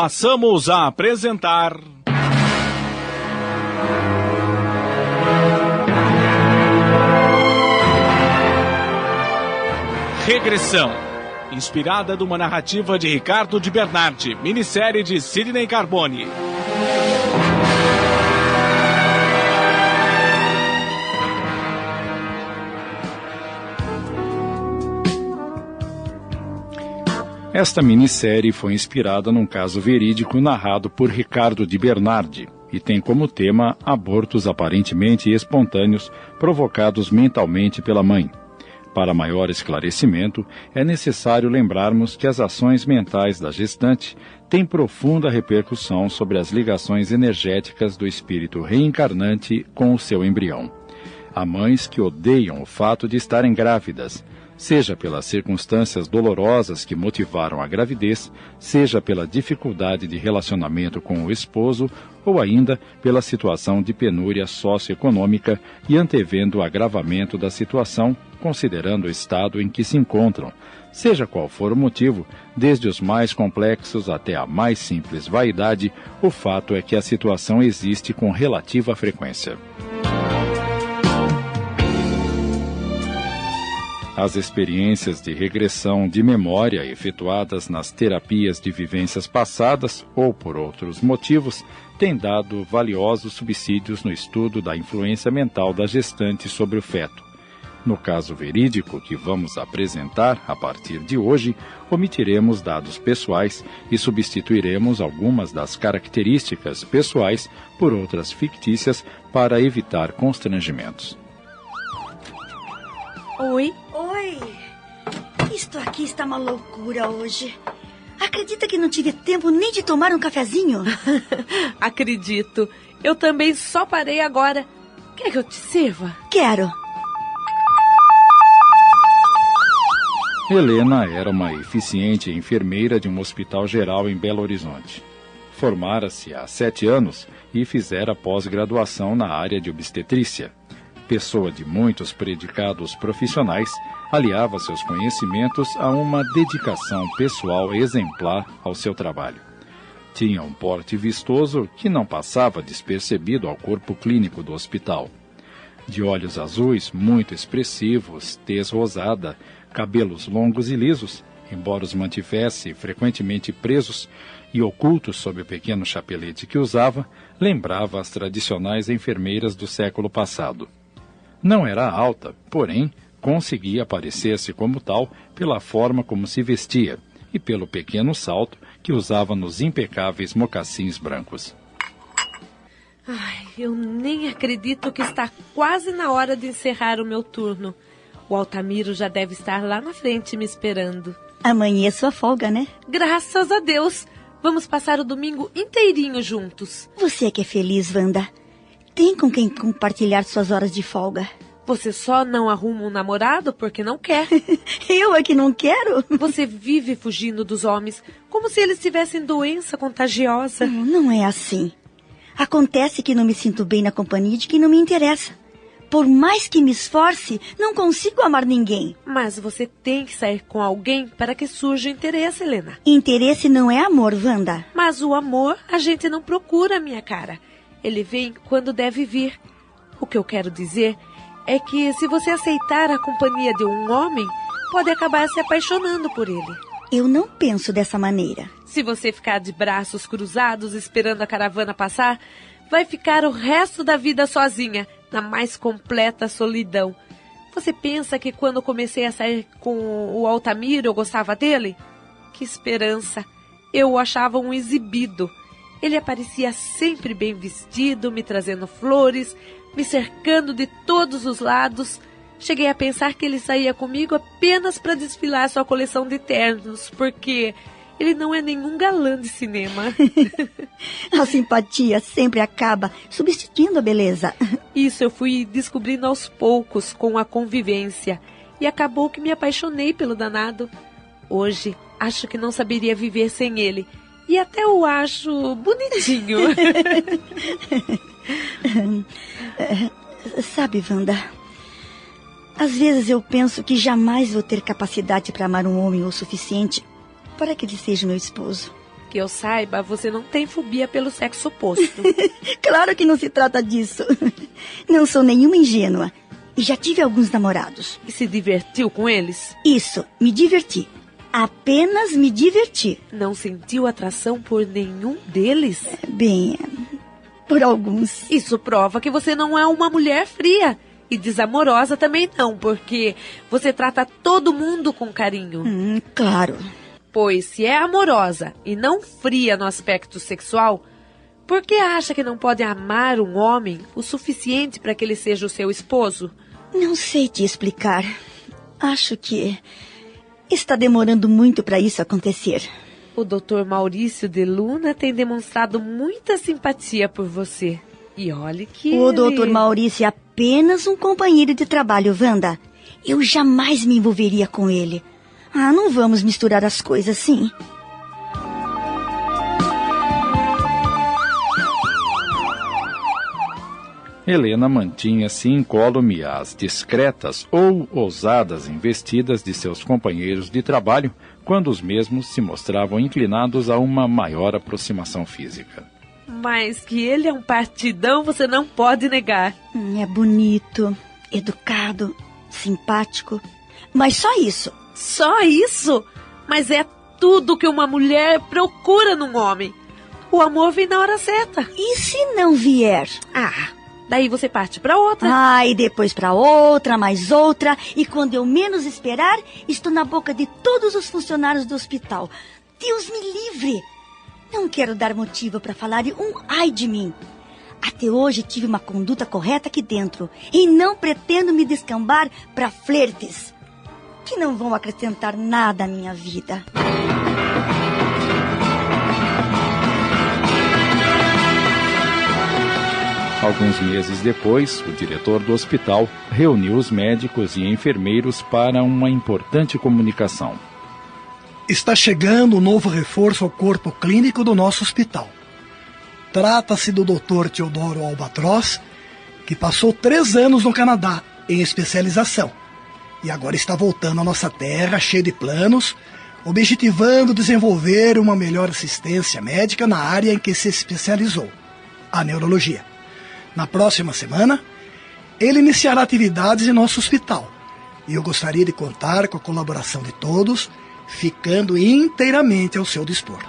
passamos a apresentar. Regressão. Inspirada de uma narrativa de Ricardo de Bernardi, minissérie de Sidney Carbone. Esta minissérie foi inspirada num caso verídico narrado por Ricardo de Bernardi e tem como tema abortos aparentemente espontâneos provocados mentalmente pela mãe. Para maior esclarecimento, é necessário lembrarmos que as ações mentais da gestante têm profunda repercussão sobre as ligações energéticas do espírito reencarnante com o seu embrião. Há mães que odeiam o fato de estarem grávidas, seja pelas circunstâncias dolorosas que motivaram a gravidez, seja pela dificuldade de relacionamento com o esposo ou ainda pela situação de penúria socioeconômica e antevendo o agravamento da situação, considerando o estado em que se encontram. Seja qual for o motivo, desde os mais complexos até a mais simples vaidade, o fato é que a situação existe com relativa frequência. As experiências de regressão de memória efetuadas nas terapias de vivências passadas ou por outros motivos têm dado valiosos subsídios no estudo da influência mental da gestante sobre o feto. No caso verídico que vamos apresentar a partir de hoje, omitiremos dados pessoais e substituiremos algumas das características pessoais por outras fictícias para evitar constrangimentos. Oi? Oi! Isto aqui está uma loucura hoje. Acredita que não tive tempo nem de tomar um cafezinho? Acredito. Eu também só parei agora. Quer que eu te sirva? Quero. Helena era uma eficiente enfermeira de um hospital geral em Belo Horizonte. Formara-se há sete anos e fizera pós-graduação na área de obstetrícia pessoa de muitos predicados profissionais, aliava seus conhecimentos a uma dedicação pessoal exemplar ao seu trabalho. Tinha um porte vistoso que não passava despercebido ao corpo clínico do hospital. De olhos azuis muito expressivos, tez rosada, cabelos longos e lisos, embora os mantivesse frequentemente presos e ocultos sob o pequeno chapelete que usava, lembrava as tradicionais enfermeiras do século passado. Não era alta, porém conseguia parecer-se como tal pela forma como se vestia e pelo pequeno salto que usava nos impecáveis mocassins brancos. Ai, eu nem acredito que está quase na hora de encerrar o meu turno. O Altamiro já deve estar lá na frente me esperando. Amanhã é sua folga, né? Graças a Deus! Vamos passar o domingo inteirinho juntos. Você é que é feliz, Wanda tem com quem compartilhar suas horas de folga. Você só não arruma um namorado porque não quer. Eu é que não quero? Você vive fugindo dos homens como se eles tivessem doença contagiosa. Não, não é assim. Acontece que não me sinto bem na companhia de quem não me interessa. Por mais que me esforce, não consigo amar ninguém. Mas você tem que sair com alguém para que surja interesse, Helena. Interesse não é amor, Wanda. Mas o amor a gente não procura, minha cara. Ele vem quando deve vir. O que eu quero dizer é que se você aceitar a companhia de um homem, pode acabar se apaixonando por ele. Eu não penso dessa maneira. Se você ficar de braços cruzados esperando a caravana passar, vai ficar o resto da vida sozinha, na mais completa solidão. Você pensa que quando comecei a sair com o Altamiro eu gostava dele? Que esperança! Eu o achava um exibido. Ele aparecia sempre bem vestido, me trazendo flores, me cercando de todos os lados. Cheguei a pensar que ele saía comigo apenas para desfilar sua coleção de ternos, porque ele não é nenhum galã de cinema. a simpatia sempre acaba substituindo a beleza. Isso eu fui descobrindo aos poucos com a convivência e acabou que me apaixonei pelo danado. Hoje acho que não saberia viver sem ele e até o acho bonitinho. Sabe, Wanda, às vezes eu penso que jamais vou ter capacidade para amar um homem o suficiente para que ele seja meu esposo. Que eu saiba, você não tem fobia pelo sexo oposto. claro que não se trata disso. Não sou nenhuma ingênua. E já tive alguns namorados. E se divertiu com eles? Isso, me diverti. Apenas me diverti. Não sentiu atração por nenhum deles? Bem, por alguns. Isso prova que você não é uma mulher fria. E desamorosa também não, porque você trata todo mundo com carinho. Hum, claro. Pois se é amorosa e não fria no aspecto sexual, por que acha que não pode amar um homem o suficiente para que ele seja o seu esposo? Não sei te explicar. Acho que está demorando muito para isso acontecer. O Dr. Maurício de Luna tem demonstrado muita simpatia por você. E olhe que. O ele... Dr. Maurício é apenas um companheiro de trabalho, Wanda. Eu jamais me envolveria com ele. Ah, não vamos misturar as coisas assim. Helena mantinha-se incólume às discretas ou ousadas investidas de seus companheiros de trabalho quando os mesmos se mostravam inclinados a uma maior aproximação física. Mas que ele é um partidão, você não pode negar. Hum, é bonito, educado, simpático. Mas só isso. Só isso? Mas é tudo que uma mulher procura num homem. O amor vem na hora certa. E se não vier? Ah, daí você parte para outra. Ah, e depois para outra, mais outra, e quando eu menos esperar, estou na boca de todos os funcionários do hospital. Deus me livre! Não quero dar motivo para falar um ai de mim. Até hoje tive uma conduta correta aqui dentro e não pretendo me descambar para flertes que não vão acrescentar nada à minha vida. Alguns meses depois, o diretor do hospital reuniu os médicos e enfermeiros para uma importante comunicação. Está chegando um novo reforço ao corpo clínico do nosso hospital. Trata-se do Dr. Teodoro Albatroz, que passou três anos no Canadá em especialização e agora está voltando à nossa terra cheio de planos, objetivando desenvolver uma melhor assistência médica na área em que se especializou, a neurologia. Na próxima semana, ele iniciará atividades em nosso hospital e eu gostaria de contar com a colaboração de todos, ficando inteiramente ao seu dispor.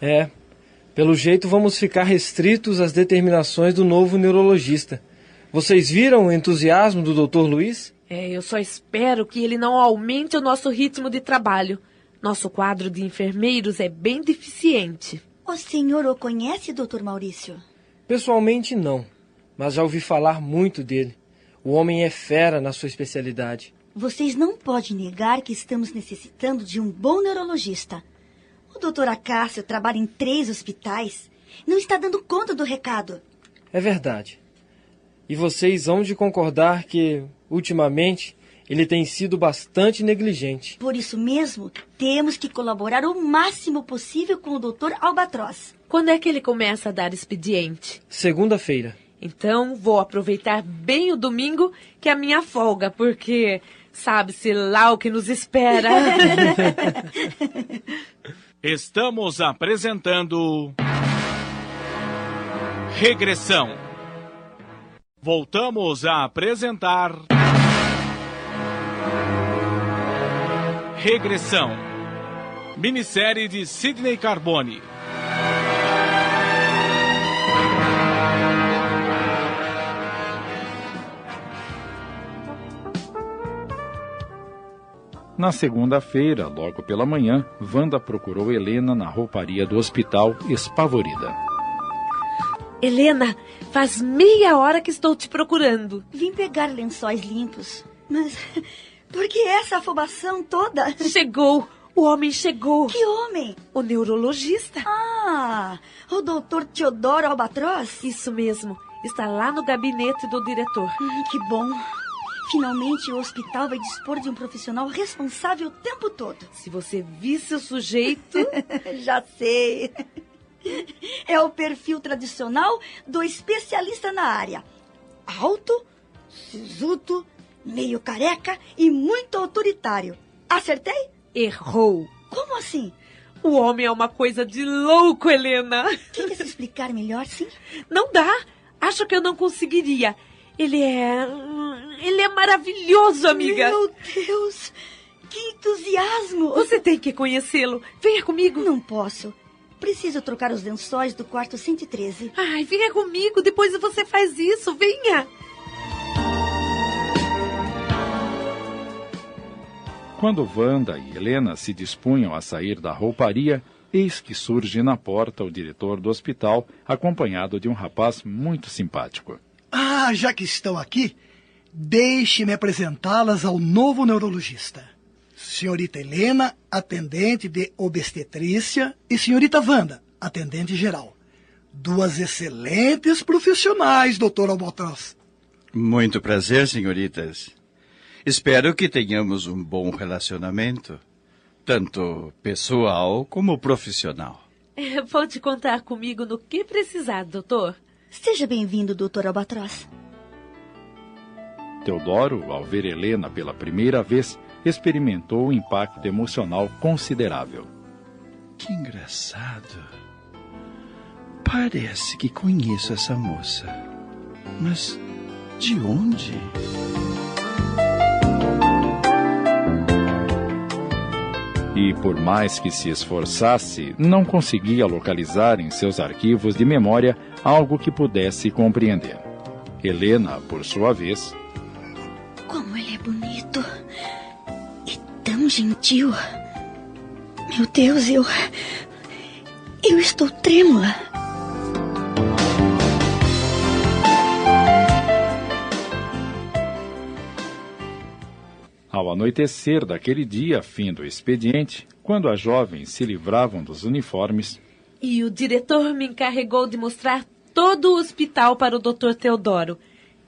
É, pelo jeito, vamos ficar restritos às determinações do novo neurologista. Vocês viram o entusiasmo do Dr. Luiz? É, eu só espero que ele não aumente o nosso ritmo de trabalho. Nosso quadro de enfermeiros é bem deficiente. O senhor o conhece, Dr. Maurício? Pessoalmente, não. Mas já ouvi falar muito dele. O homem é fera na sua especialidade. Vocês não podem negar que estamos necessitando de um bom neurologista. O doutor Acácio trabalha em três hospitais. Não está dando conta do recado. É verdade. E vocês vão de concordar que, ultimamente, ele tem sido bastante negligente. Por isso mesmo, temos que colaborar o máximo possível com o doutor Albatroz. Quando é que ele começa a dar expediente? Segunda-feira. Então, vou aproveitar bem o domingo, que é a minha folga, porque sabe-se lá o que nos espera. Estamos apresentando. Regressão. Voltamos a apresentar. Regressão. Minissérie de Sidney Carbone. Na segunda-feira, logo pela manhã, Wanda procurou Helena na rouparia do hospital, espavorida. Helena, faz meia hora que estou te procurando. Vim pegar lençóis limpos. Mas por que essa afobação toda? Chegou! O homem chegou. Que homem? O neurologista. Ah, o doutor Teodoro Albatroz? Isso mesmo. Está lá no gabinete do diretor. Hum, que bom. Finalmente o hospital vai dispor de um profissional responsável o tempo todo. Se você visse o sujeito. Já sei. É o perfil tradicional do especialista na área. Alto, sisudo, meio careca e muito autoritário. Acertei? Errou. Como assim? O homem é uma coisa de louco, Helena. Quer se explicar melhor, sim? Não dá. Acho que eu não conseguiria. Ele é. Ele é maravilhoso, amiga. Meu Deus! Que entusiasmo! Você tem que conhecê-lo. Venha comigo. Não posso. Preciso trocar os lençóis do quarto 113. Ai, venha comigo. Depois você faz isso. Venha. Quando Wanda e Helena se dispunham a sair da rouparia, eis que surge na porta o diretor do hospital, acompanhado de um rapaz muito simpático. Ah, já que estão aqui, deixe-me apresentá-las ao novo neurologista. Senhorita Helena, atendente de obstetrícia, e senhorita Wanda, atendente geral. Duas excelentes profissionais, doutor Albatroz. Muito prazer, senhoritas. Espero que tenhamos um bom relacionamento, tanto pessoal como profissional. É, pode contar comigo no que precisar, doutor. Seja bem-vindo, doutor Albatroz. Teodoro, ao ver Helena pela primeira vez, experimentou um impacto emocional considerável. Que engraçado. Parece que conheço essa moça. Mas de onde? E por mais que se esforçasse, não conseguia localizar em seus arquivos de memória algo que pudesse compreender. Helena, por sua vez. Como ele é bonito! E tão gentil! Meu Deus, eu. Eu estou trêmula! Ao anoitecer daquele dia, fim do expediente, quando as jovens se livravam dos uniformes. E o diretor me encarregou de mostrar todo o hospital para o Dr. Teodoro.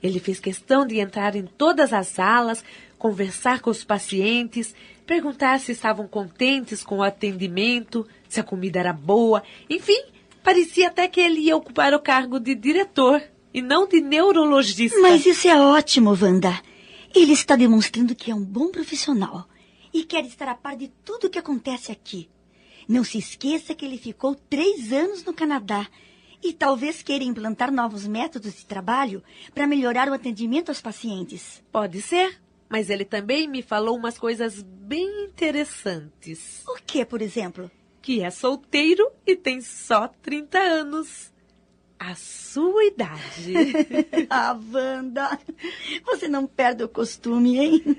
Ele fez questão de entrar em todas as salas, conversar com os pacientes, perguntar se estavam contentes com o atendimento, se a comida era boa, enfim, parecia até que ele ia ocupar o cargo de diretor e não de neurologista. Mas isso é ótimo, Wanda. Ele está demonstrando que é um bom profissional e quer estar a par de tudo o que acontece aqui. Não se esqueça que ele ficou três anos no Canadá e talvez queira implantar novos métodos de trabalho para melhorar o atendimento aos pacientes. Pode ser, mas ele também me falou umas coisas bem interessantes. O que, por exemplo? Que é solteiro e tem só 30 anos. A sua idade. ah, Wanda, você não perde o costume, hein?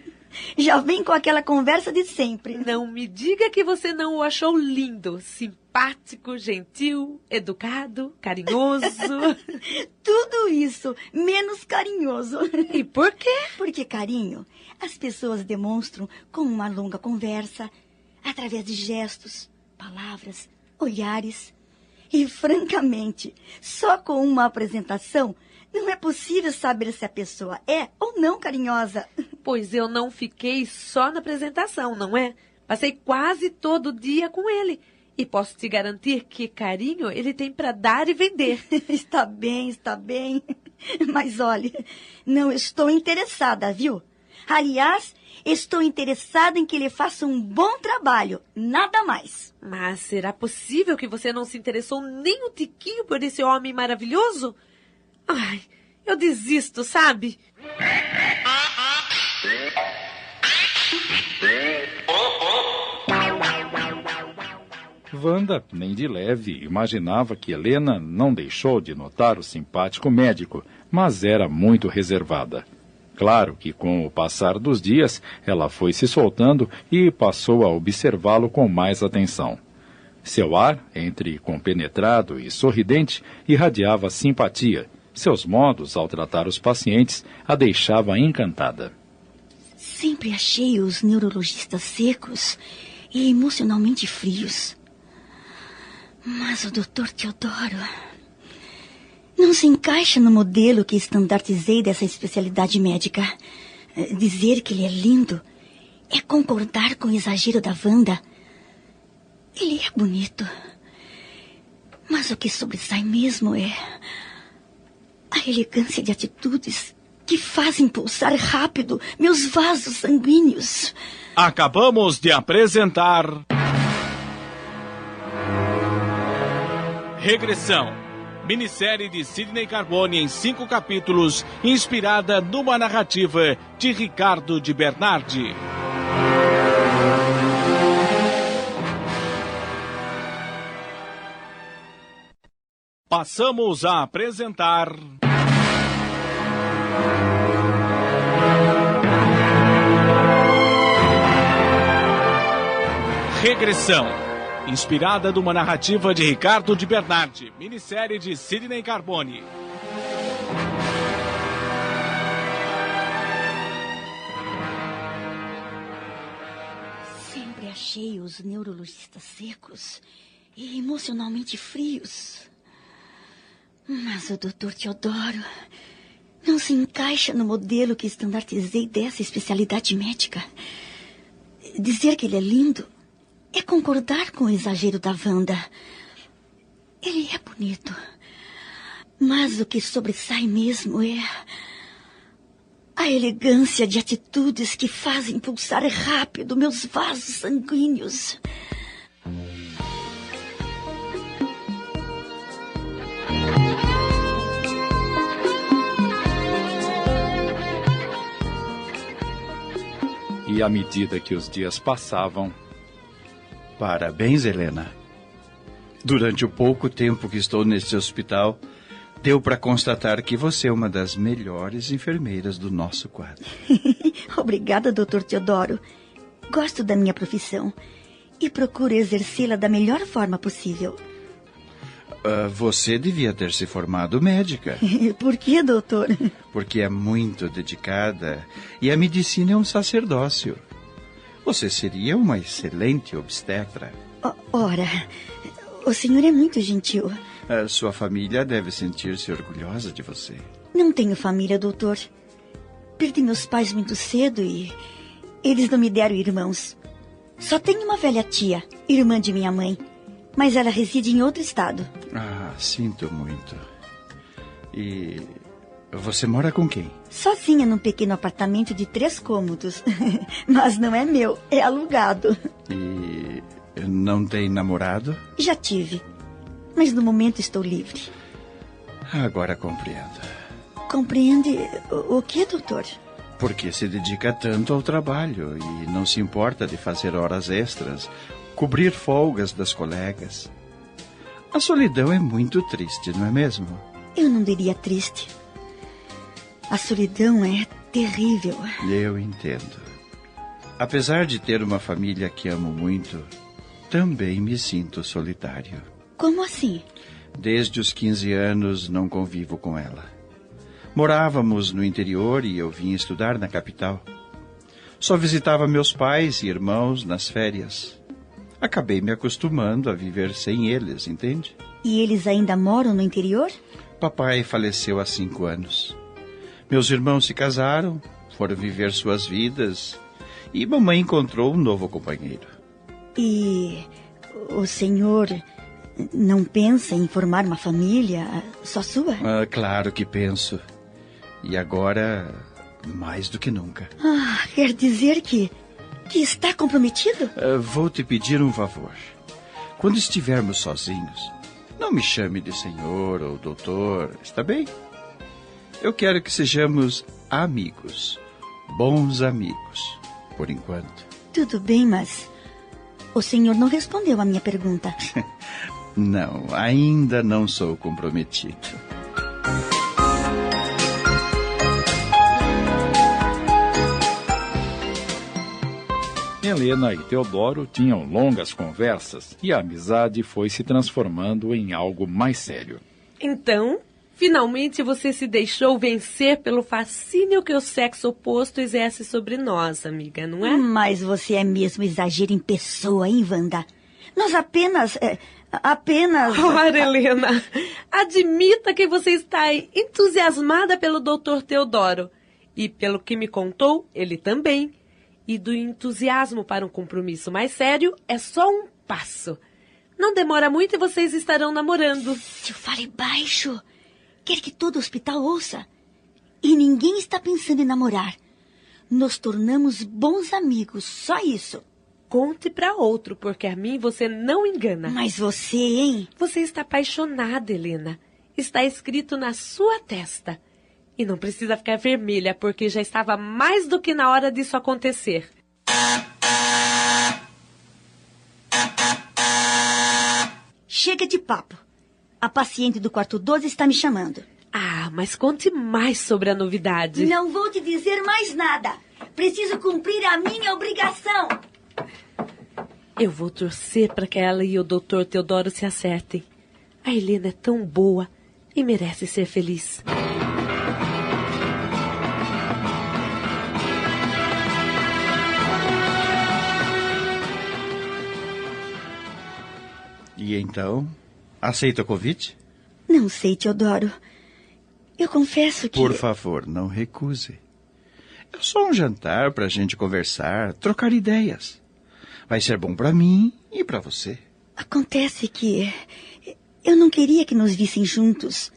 Já vem com aquela conversa de sempre. Não me diga que você não o achou lindo, simpático, gentil, educado, carinhoso. Tudo isso, menos carinhoso. E por quê? Porque carinho as pessoas demonstram com uma longa conversa, através de gestos, palavras, olhares. E, francamente, só com uma apresentação não é possível saber se a pessoa é ou não carinhosa. Pois eu não fiquei só na apresentação, não é? Passei quase todo dia com ele. E posso te garantir que carinho ele tem para dar e vender. está bem, está bem. Mas olhe, não estou interessada, viu? Aliás, estou interessada em que ele faça um bom trabalho, nada mais. Mas será possível que você não se interessou nem um tiquinho por esse homem maravilhoso? Ai, eu desisto, sabe? Wanda, nem de leve, imaginava que Helena não deixou de notar o simpático médico, mas era muito reservada. Claro que, com o passar dos dias, ela foi se soltando e passou a observá-lo com mais atenção. Seu ar, entre compenetrado e sorridente, irradiava simpatia. Seus modos, ao tratar os pacientes, a deixava encantada. Sempre achei os neurologistas secos e emocionalmente frios. Mas o doutor Teodoro não se encaixa no modelo que estandartizei dessa especialidade médica. Dizer que ele é lindo é concordar com o exagero da Wanda. Ele é bonito. Mas o que sobressai mesmo é a elegância de atitudes que que fazem pulsar rápido meus vasos sanguíneos. Acabamos de apresentar. Regressão. Minissérie de Sidney Carbone em cinco capítulos, inspirada numa narrativa de Ricardo de Bernardi. Passamos a apresentar. Regressão. Inspirada numa narrativa de Ricardo de Bernardi, minissérie de Sidney Carbone. Sempre achei os neurologistas secos e emocionalmente frios. Mas o doutor Teodoro não se encaixa no modelo que estandartizei dessa especialidade médica. Dizer que ele é lindo é concordar com o exagero da Wanda. Ele é bonito. Mas o que sobressai mesmo é a elegância de atitudes que fazem pulsar rápido meus vasos sanguíneos. E à medida que os dias passavam, Parabéns, Helena. Durante o pouco tempo que estou neste hospital, deu para constatar que você é uma das melhores enfermeiras do nosso quadro. Obrigada, doutor Teodoro. Gosto da minha profissão e procuro exercê-la da melhor forma possível. Ah, você devia ter se formado médica, Por que, doutor? porque é muito dedicada e a medicina é um sacerdócio. Você seria uma excelente obstetra. Ora, o senhor é muito gentil. A sua família deve sentir-se orgulhosa de você. Não tenho família, doutor. Perdi meus pais muito cedo e eles não me deram irmãos. Só tenho uma velha tia, irmã de minha mãe, mas ela reside em outro estado. Ah, sinto muito. E você mora com quem? Sozinha num pequeno apartamento de três cômodos. mas não é meu, é alugado. E não tem namorado? Já tive, mas no momento estou livre. Agora compreendo. Compreende o, que, doutor? Porque se dedica tanto ao trabalho e não se importa de fazer horas extras, cobrir folgas das colegas. A solidão é muito triste, não é mesmo? Eu não diria triste. A solidão é terrível. Eu entendo. Apesar de ter uma família que amo muito, também me sinto solitário. Como assim? Desde os 15 anos não convivo com ela. Morávamos no interior e eu vim estudar na capital. Só visitava meus pais e irmãos nas férias. Acabei me acostumando a viver sem eles, entende? E eles ainda moram no interior? Papai faleceu há cinco anos. Meus irmãos se casaram, foram viver suas vidas e mamãe encontrou um novo companheiro. E o senhor não pensa em formar uma família só sua? Ah, claro que penso. E agora, mais do que nunca. Ah, quer dizer que que está comprometido? Ah, vou te pedir um favor. Quando estivermos sozinhos, não me chame de senhor ou doutor, está bem? Eu quero que sejamos amigos, bons amigos, por enquanto. Tudo bem, mas o senhor não respondeu à minha pergunta. Não, ainda não sou comprometido. Helena e Teodoro tinham longas conversas e a amizade foi se transformando em algo mais sério. Então, finalmente você se deixou vencer pelo fascínio que o sexo oposto exerce sobre nós, amiga, não é? Mas você é mesmo exagero em pessoa, hein, Wanda? Nós apenas. é, apenas. Ora, Helena, admita que você está entusiasmada pelo Dr. Teodoro. E pelo que me contou, ele também. E do entusiasmo para um compromisso mais sério é só um passo. Não demora muito e vocês estarão namorando. Se eu fale baixo, quer que todo o hospital ouça. E ninguém está pensando em namorar. Nos tornamos bons amigos, só isso. Conte para outro, porque a mim você não engana. Mas você, hein? Você está apaixonada, Helena. Está escrito na sua testa. E não precisa ficar vermelha, porque já estava mais do que na hora disso acontecer. Chega de papo. A paciente do quarto 12 está me chamando. Ah, mas conte mais sobre a novidade. Não vou te dizer mais nada. Preciso cumprir a minha obrigação. Eu vou torcer para que ela e o doutor Teodoro se acertem. A Helena é tão boa e merece ser feliz. E então, aceita o convite? Não sei, Teodoro. Eu confesso que. Por favor, não recuse. É só um jantar para a gente conversar, trocar ideias. Vai ser bom para mim e para você. Acontece que eu não queria que nos vissem juntos.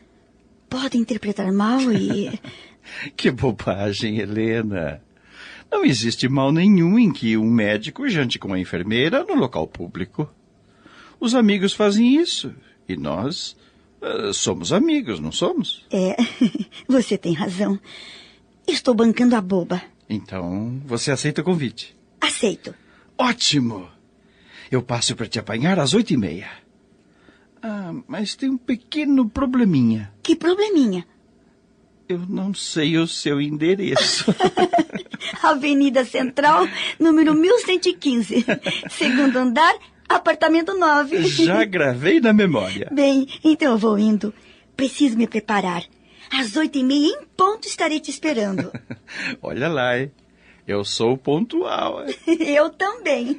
Pode interpretar mal e. que bobagem, Helena. Não existe mal nenhum em que um médico jante com uma enfermeira no local público. Os amigos fazem isso. E nós uh, somos amigos, não somos? É, você tem razão. Estou bancando a boba. Então, você aceita o convite? Aceito. Ótimo! Eu passo para te apanhar às oito e meia. Ah, mas tem um pequeno probleminha. Que probleminha? Eu não sei o seu endereço. Avenida Central, número 1115. Segundo andar, apartamento 9. Já gravei na memória. Bem, então eu vou indo. Preciso me preparar. Às oito e meia em ponto estarei te esperando. Olha lá, hein? Eu sou pontual. eu também.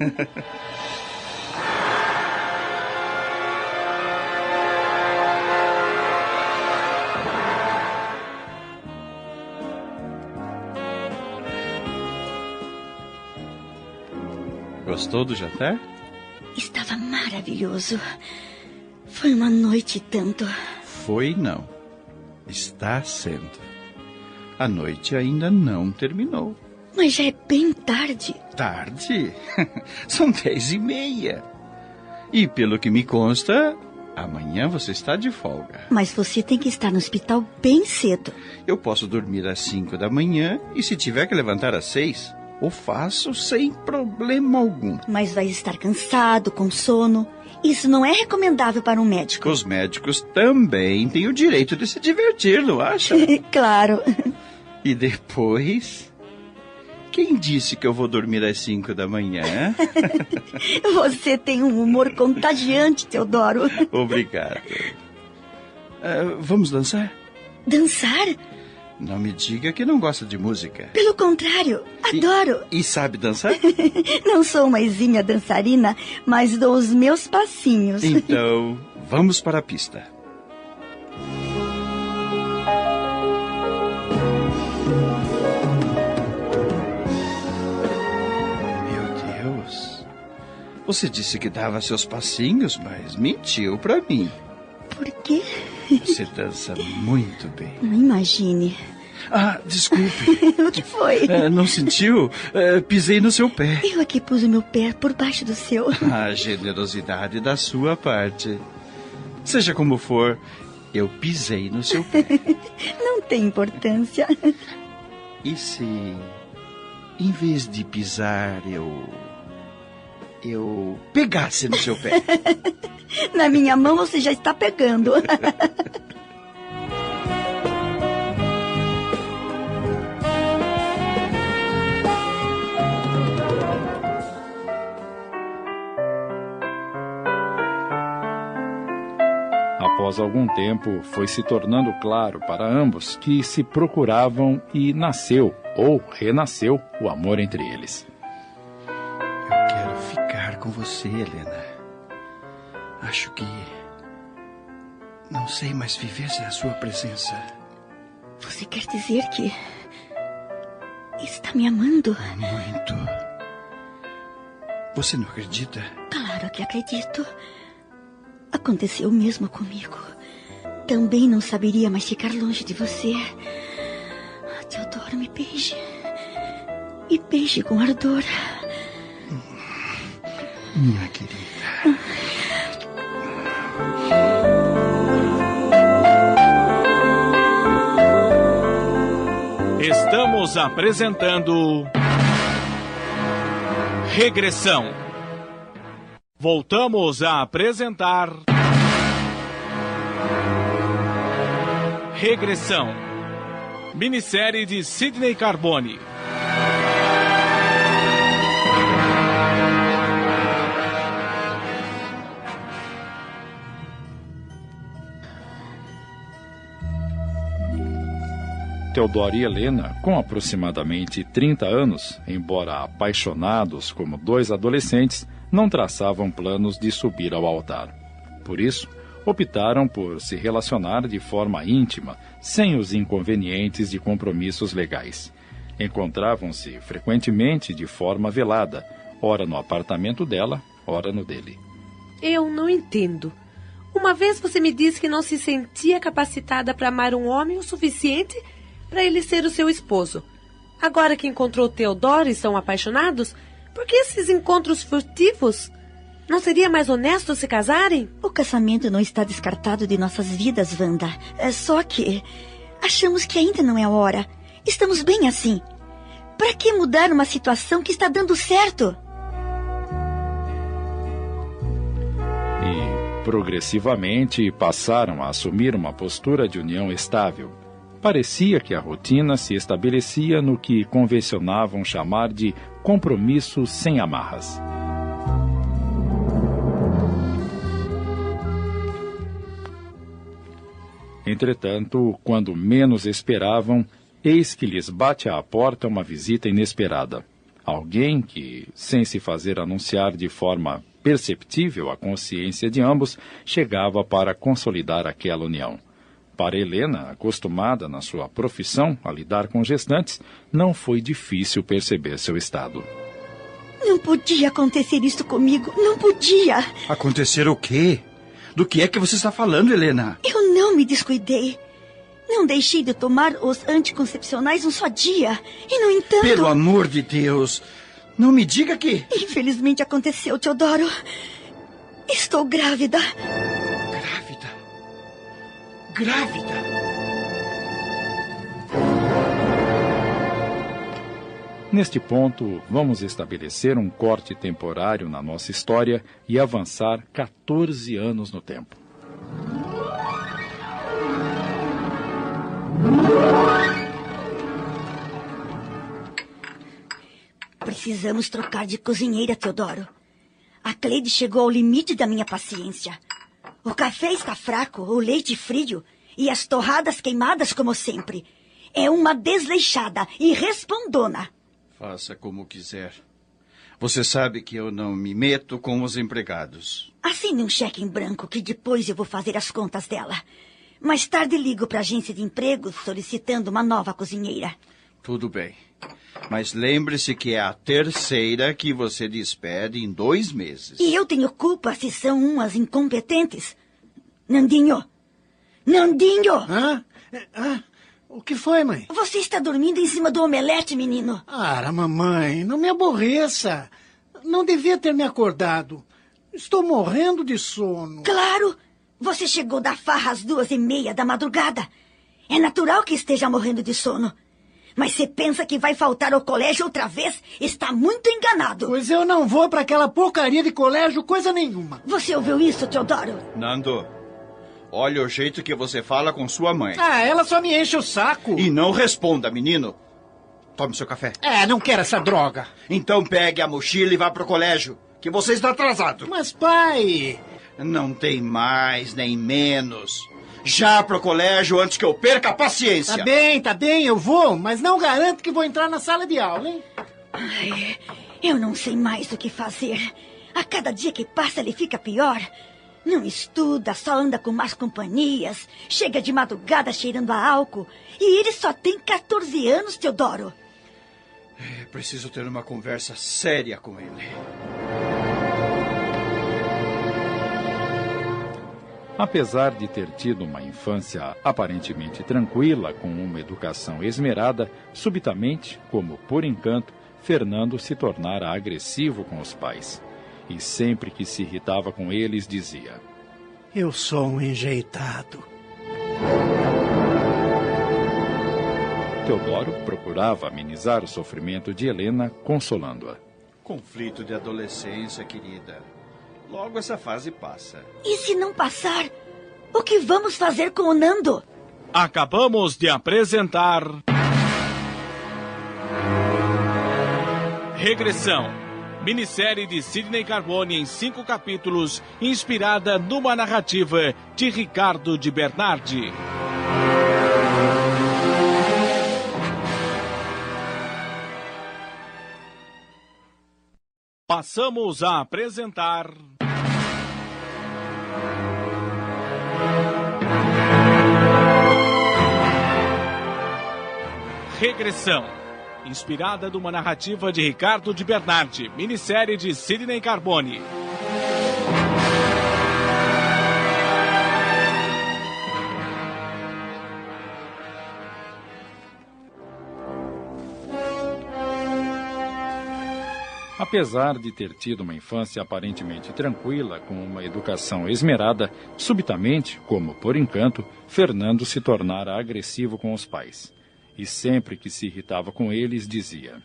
Gostou do jantar? Estava maravilhoso. Foi uma noite tanto. Foi não. Está sendo. A noite ainda não terminou. Mas já é bem tarde. Tarde? São dez e meia. E pelo que me consta, amanhã você está de folga. Mas você tem que estar no hospital bem cedo. Eu posso dormir às cinco da manhã e se tiver que levantar às seis, o faço sem problema algum. Mas vai estar cansado, com sono. Isso não é recomendável para um médico. Os médicos também têm o direito de se divertir, não acha? claro. E depois. Quem disse que eu vou dormir às cinco da manhã? Você tem um humor contagiante, Teodoro. Obrigado. Uh, vamos dançar? Dançar? Não me diga que não gosta de música. Pelo contrário, adoro. E, e sabe dançar? não sou uma exímia dançarina, mas dou os meus passinhos. Então, vamos para a pista. Meu Deus. Você disse que dava seus passinhos, mas mentiu para mim. Você dança muito bem. Não imagine. Ah, desculpe. o que foi? É, não sentiu? É, pisei no seu pé. Eu aqui pus o meu pé por baixo do seu. A generosidade da sua parte. Seja como for, eu pisei no seu pé. não tem importância. E se, em vez de pisar, eu. Eu pegasse no seu pé? Na minha mão você já está pegando. Após algum tempo, foi se tornando claro para ambos que se procuravam e nasceu ou renasceu o amor entre eles. Com você, Helena. Acho que não sei mais viver sem a sua presença. Você quer dizer que está me amando? Muito. Você não acredita? Claro que acredito. Aconteceu o mesmo comigo. Também não saberia mais ficar longe de você. Teodoro, me beije. E beije com ardor. Minha querida. Estamos apresentando. Regressão. Voltamos a apresentar. Regressão. Minissérie de Sidney Carbone. Teodoro e Helena, com aproximadamente 30 anos, embora apaixonados como dois adolescentes, não traçavam planos de subir ao altar. Por isso, optaram por se relacionar de forma íntima, sem os inconvenientes de compromissos legais. Encontravam-se frequentemente de forma velada, ora no apartamento dela, ora no dele. Eu não entendo. Uma vez você me disse que não se sentia capacitada para amar um homem o suficiente para ele ser o seu esposo. Agora que encontrou Teodoro e são apaixonados, por que esses encontros furtivos? Não seria mais honesto se casarem? O casamento não está descartado de nossas vidas, Wanda. É só que achamos que ainda não é a hora. Estamos bem assim. Para que mudar uma situação que está dando certo? E, progressivamente, passaram a assumir uma postura de união estável Parecia que a rotina se estabelecia no que convencionavam chamar de compromisso sem amarras. Entretanto, quando menos esperavam, eis que lhes bate à porta uma visita inesperada. Alguém que, sem se fazer anunciar de forma perceptível à consciência de ambos, chegava para consolidar aquela união. Para Helena, acostumada na sua profissão a lidar com gestantes, não foi difícil perceber seu estado. Não podia acontecer isso comigo. Não podia. Acontecer o quê? Do que é que você está falando, Helena? Eu não me descuidei. Não deixei de tomar os anticoncepcionais um só dia. E, no entanto. Pelo amor de Deus! Não me diga que. Infelizmente aconteceu, Teodoro. Estou grávida grávida. Neste ponto, vamos estabelecer um corte temporário na nossa história e avançar 14 anos no tempo. Precisamos trocar de cozinheira, Teodoro. A Cleide chegou ao limite da minha paciência. O café está fraco, o leite frio e as torradas queimadas como sempre. É uma desleixada e respondona. Faça como quiser. Você sabe que eu não me meto com os empregados. Assine um cheque em branco que depois eu vou fazer as contas dela. Mais tarde ligo para a agência de empregos solicitando uma nova cozinheira. Tudo bem. Mas lembre-se que é a terceira que você despede em dois meses. E eu tenho culpa se são umas incompetentes. Nandinho! Nandinho! Hã? Ah, o que foi, mãe? Você está dormindo em cima do omelete, menino. Ah, mamãe, não me aborreça. Não devia ter me acordado. Estou morrendo de sono. Claro! Você chegou da farra às duas e meia da madrugada. É natural que esteja morrendo de sono. Mas se pensa que vai faltar ao colégio outra vez, está muito enganado. Pois eu não vou para aquela porcaria de colégio coisa nenhuma. Você ouviu isso, Teodoro? Nando, olha o jeito que você fala com sua mãe. Ah, ela só me enche o saco. E não responda, menino. Tome seu café. É, não quero essa droga. Então pegue a mochila e vá pro colégio, que você está atrasado. Mas, pai... Não tem mais nem menos. Já pro colégio antes que eu perca a paciência. Tá bem, tá bem, eu vou, mas não garanto que vou entrar na sala de aula, hein? Ai, eu não sei mais o que fazer. A cada dia que passa ele fica pior. Não estuda, só anda com más companhias, chega de madrugada cheirando a álcool. E ele só tem 14 anos, Teodoro. É, preciso ter uma conversa séria com ele. Apesar de ter tido uma infância aparentemente tranquila, com uma educação esmerada, subitamente, como por encanto, Fernando se tornara agressivo com os pais. E sempre que se irritava com eles, dizia: Eu sou um enjeitado. Teodoro procurava amenizar o sofrimento de Helena, consolando-a. Conflito de adolescência, querida. Logo essa fase passa. E se não passar, o que vamos fazer com o Nando? Acabamos de apresentar. Regressão. Minissérie de Sidney Carbone em cinco capítulos, inspirada numa narrativa de Ricardo de Bernardi. Passamos a apresentar. Regressão. Inspirada numa narrativa de Ricardo de Bernardi, minissérie de Sidney Carbone. Apesar de ter tido uma infância aparentemente tranquila, com uma educação esmerada, subitamente, como por encanto, Fernando se tornara agressivo com os pais. E sempre que se irritava com eles, dizia: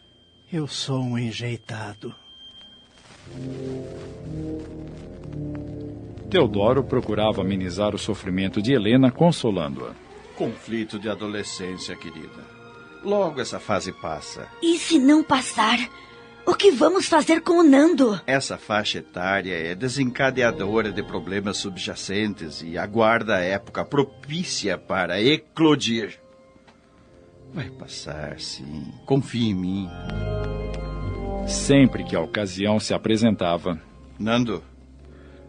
Eu sou um enjeitado. Teodoro procurava amenizar o sofrimento de Helena, consolando-a. Conflito de adolescência, querida. Logo essa fase passa. E se não passar, o que vamos fazer com o Nando? Essa faixa etária é desencadeadora de problemas subjacentes e aguarda a época propícia para eclodir. Vai passar, sim. Confie em mim. Sempre que a ocasião se apresentava. Nando,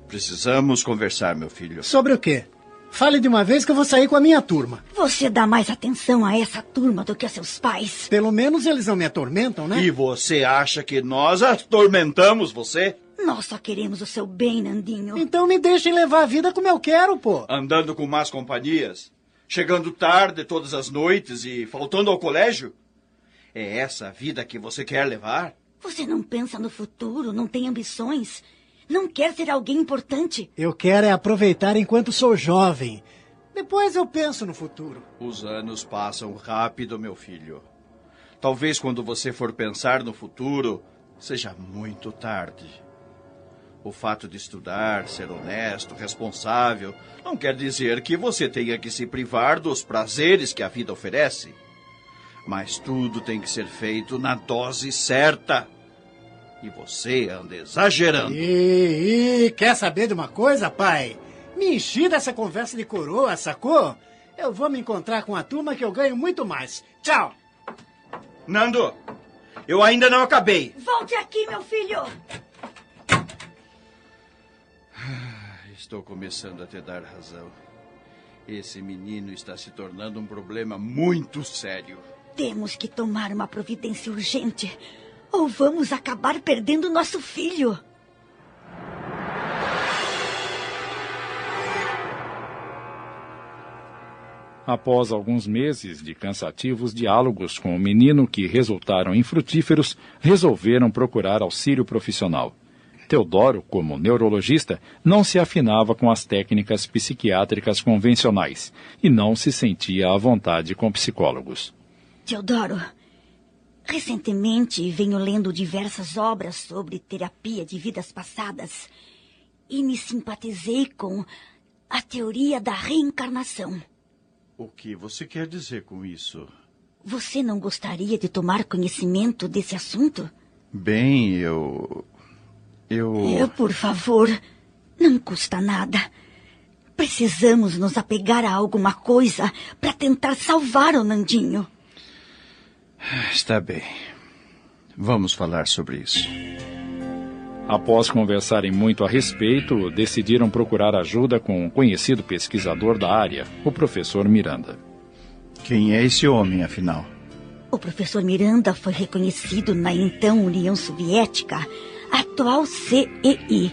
precisamos conversar, meu filho. Sobre o quê? Fale de uma vez que eu vou sair com a minha turma. Você dá mais atenção a essa turma do que a seus pais. Pelo menos eles não me atormentam, né? E você acha que nós atormentamos você? Nós só queremos o seu bem, Nandinho. Então me deixem levar a vida como eu quero, pô. Andando com más companhias? Chegando tarde todas as noites e faltando ao colégio? É essa a vida que você quer levar? Você não pensa no futuro, não tem ambições. Não quer ser alguém importante. Eu quero é aproveitar enquanto sou jovem. Depois eu penso no futuro. Os anos passam rápido, meu filho. Talvez quando você for pensar no futuro, seja muito tarde. O fato de estudar, ser honesto, responsável, não quer dizer que você tenha que se privar dos prazeres que a vida oferece. Mas tudo tem que ser feito na dose certa. E você anda exagerando. E, e quer saber de uma coisa, pai? Me enchi dessa conversa de coroa, sacou? Eu vou me encontrar com a turma que eu ganho muito mais. Tchau! Nando, eu ainda não acabei. Volte aqui, meu filho! Estou começando a te dar razão. Esse menino está se tornando um problema muito sério. Temos que tomar uma providência urgente. Ou vamos acabar perdendo nosso filho. Após alguns meses de cansativos diálogos com o menino que resultaram infrutíferos, resolveram procurar auxílio profissional. Teodoro, como neurologista, não se afinava com as técnicas psiquiátricas convencionais e não se sentia à vontade com psicólogos. Teodoro, recentemente venho lendo diversas obras sobre terapia de vidas passadas e me simpatizei com a teoria da reencarnação. O que você quer dizer com isso? Você não gostaria de tomar conhecimento desse assunto? Bem, eu. Eu. Eu, por favor, não custa nada. Precisamos nos apegar a alguma coisa para tentar salvar o Nandinho. Está bem. Vamos falar sobre isso. Após conversarem muito a respeito, decidiram procurar ajuda com um conhecido pesquisador da área, o professor Miranda. Quem é esse homem, afinal? O professor Miranda foi reconhecido na então União Soviética, atual CEI,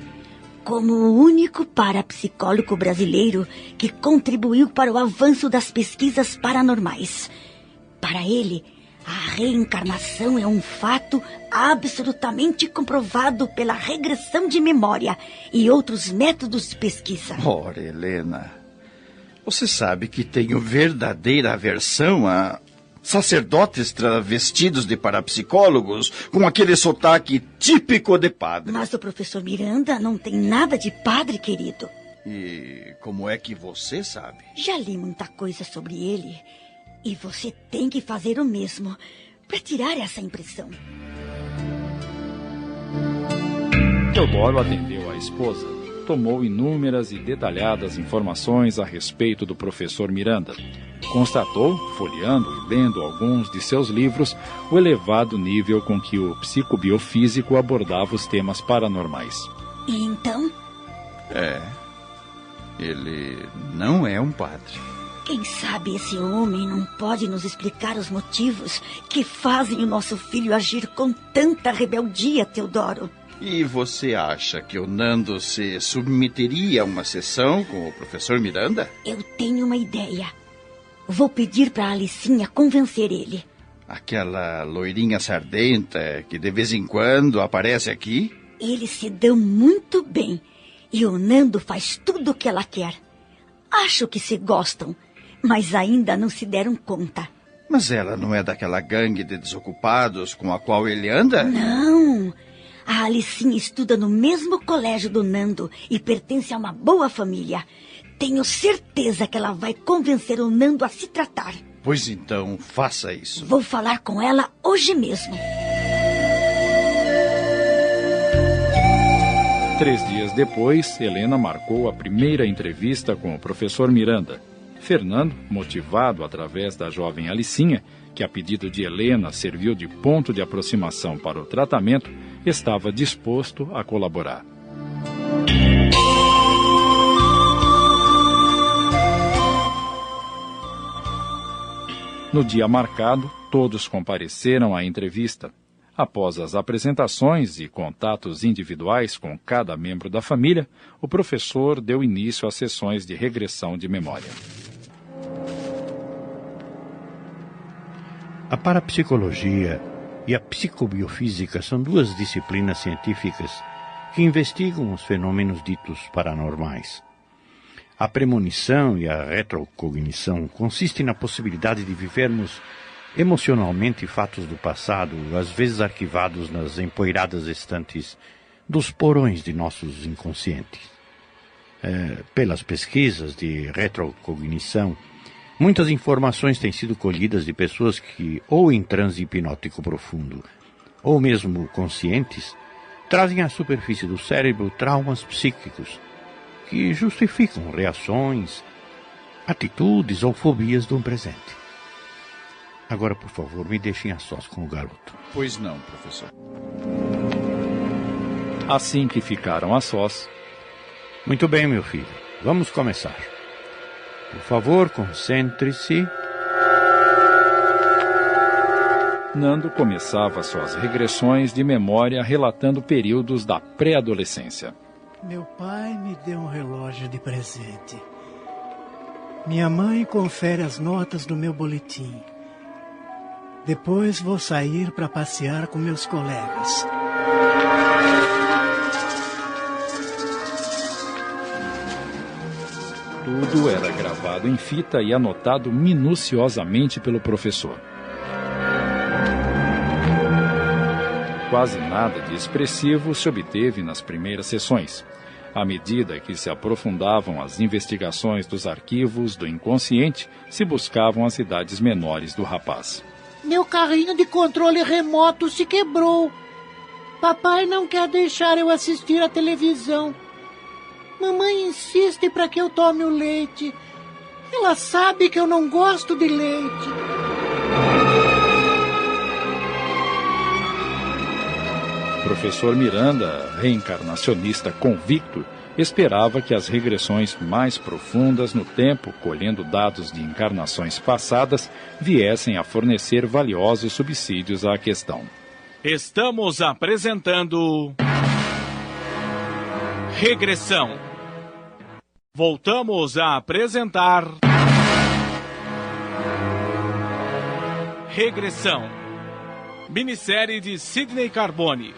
como o único parapsicólogo brasileiro que contribuiu para o avanço das pesquisas paranormais. Para ele, a reencarnação é um fato absolutamente comprovado pela regressão de memória e outros métodos de pesquisa. Ora, Helena, você sabe que tenho verdadeira aversão a sacerdotes travestidos de parapsicólogos com aquele sotaque típico de padre. Mas o professor Miranda não tem nada de padre, querido. E como é que você sabe? Já li muita coisa sobre ele. E você tem que fazer o mesmo para tirar essa impressão. Teodoro atendeu a esposa. Tomou inúmeras e detalhadas informações a respeito do professor Miranda. Constatou, folheando e lendo alguns de seus livros, o elevado nível com que o psicobiofísico abordava os temas paranormais. E então? É. Ele não é um padre. Quem sabe esse homem não pode nos explicar os motivos que fazem o nosso filho agir com tanta rebeldia, Teodoro? E você acha que o Nando se submeteria a uma sessão com o professor Miranda? Eu tenho uma ideia. Vou pedir para a Alicinha convencer ele. Aquela loirinha sardenta que de vez em quando aparece aqui? Eles se dão muito bem. E o Nando faz tudo o que ela quer. Acho que se gostam, mas ainda não se deram conta. Mas ela não é daquela gangue de desocupados com a qual ele anda? Não. A Alicinha estuda no mesmo colégio do Nando e pertence a uma boa família. Tenho certeza que ela vai convencer o Nando a se tratar. Pois então, faça isso. Vou falar com ela hoje mesmo. Três dias depois, Helena marcou a primeira entrevista com o professor Miranda. Fernando, motivado através da jovem Alicinha, que a pedido de Helena serviu de ponto de aproximação para o tratamento, estava disposto a colaborar. No dia marcado, todos compareceram à entrevista. Após as apresentações e contatos individuais com cada membro da família, o professor deu início às sessões de regressão de memória. A parapsicologia e a psicobiofísica são duas disciplinas científicas que investigam os fenômenos ditos paranormais. A premonição e a retrocognição consistem na possibilidade de vivermos emocionalmente fatos do passado, às vezes arquivados nas empoeiradas estantes dos porões de nossos inconscientes. É, pelas pesquisas de retrocognição, muitas informações têm sido colhidas de pessoas que, ou em transe hipnótico profundo, ou mesmo conscientes, trazem à superfície do cérebro traumas psíquicos que justificam reações, atitudes ou fobias do presente. Agora, por favor, me deixem a sós com o garoto. Pois não, professor. Assim que ficaram a sós. Muito bem, meu filho. Vamos começar. Por favor, concentre-se. Nando começava suas regressões de memória relatando períodos da pré-adolescência. Meu pai me deu um relógio de presente. Minha mãe confere as notas do meu boletim. Depois vou sair para passear com meus colegas. Tudo era gravado em fita e anotado minuciosamente pelo professor. Quase nada de expressivo se obteve nas primeiras sessões. À medida que se aprofundavam as investigações dos arquivos do inconsciente, se buscavam as idades menores do rapaz. Meu carrinho de controle remoto se quebrou. Papai não quer deixar eu assistir a televisão. Mamãe insiste para que eu tome o leite. Ela sabe que eu não gosto de leite. Professor Miranda, reencarnacionista convicto, esperava que as regressões mais profundas no tempo, colhendo dados de encarnações passadas, viessem a fornecer valiosos subsídios à questão. Estamos apresentando. Regressão. Voltamos a apresentar. Regressão. Minissérie de Sidney Carbone.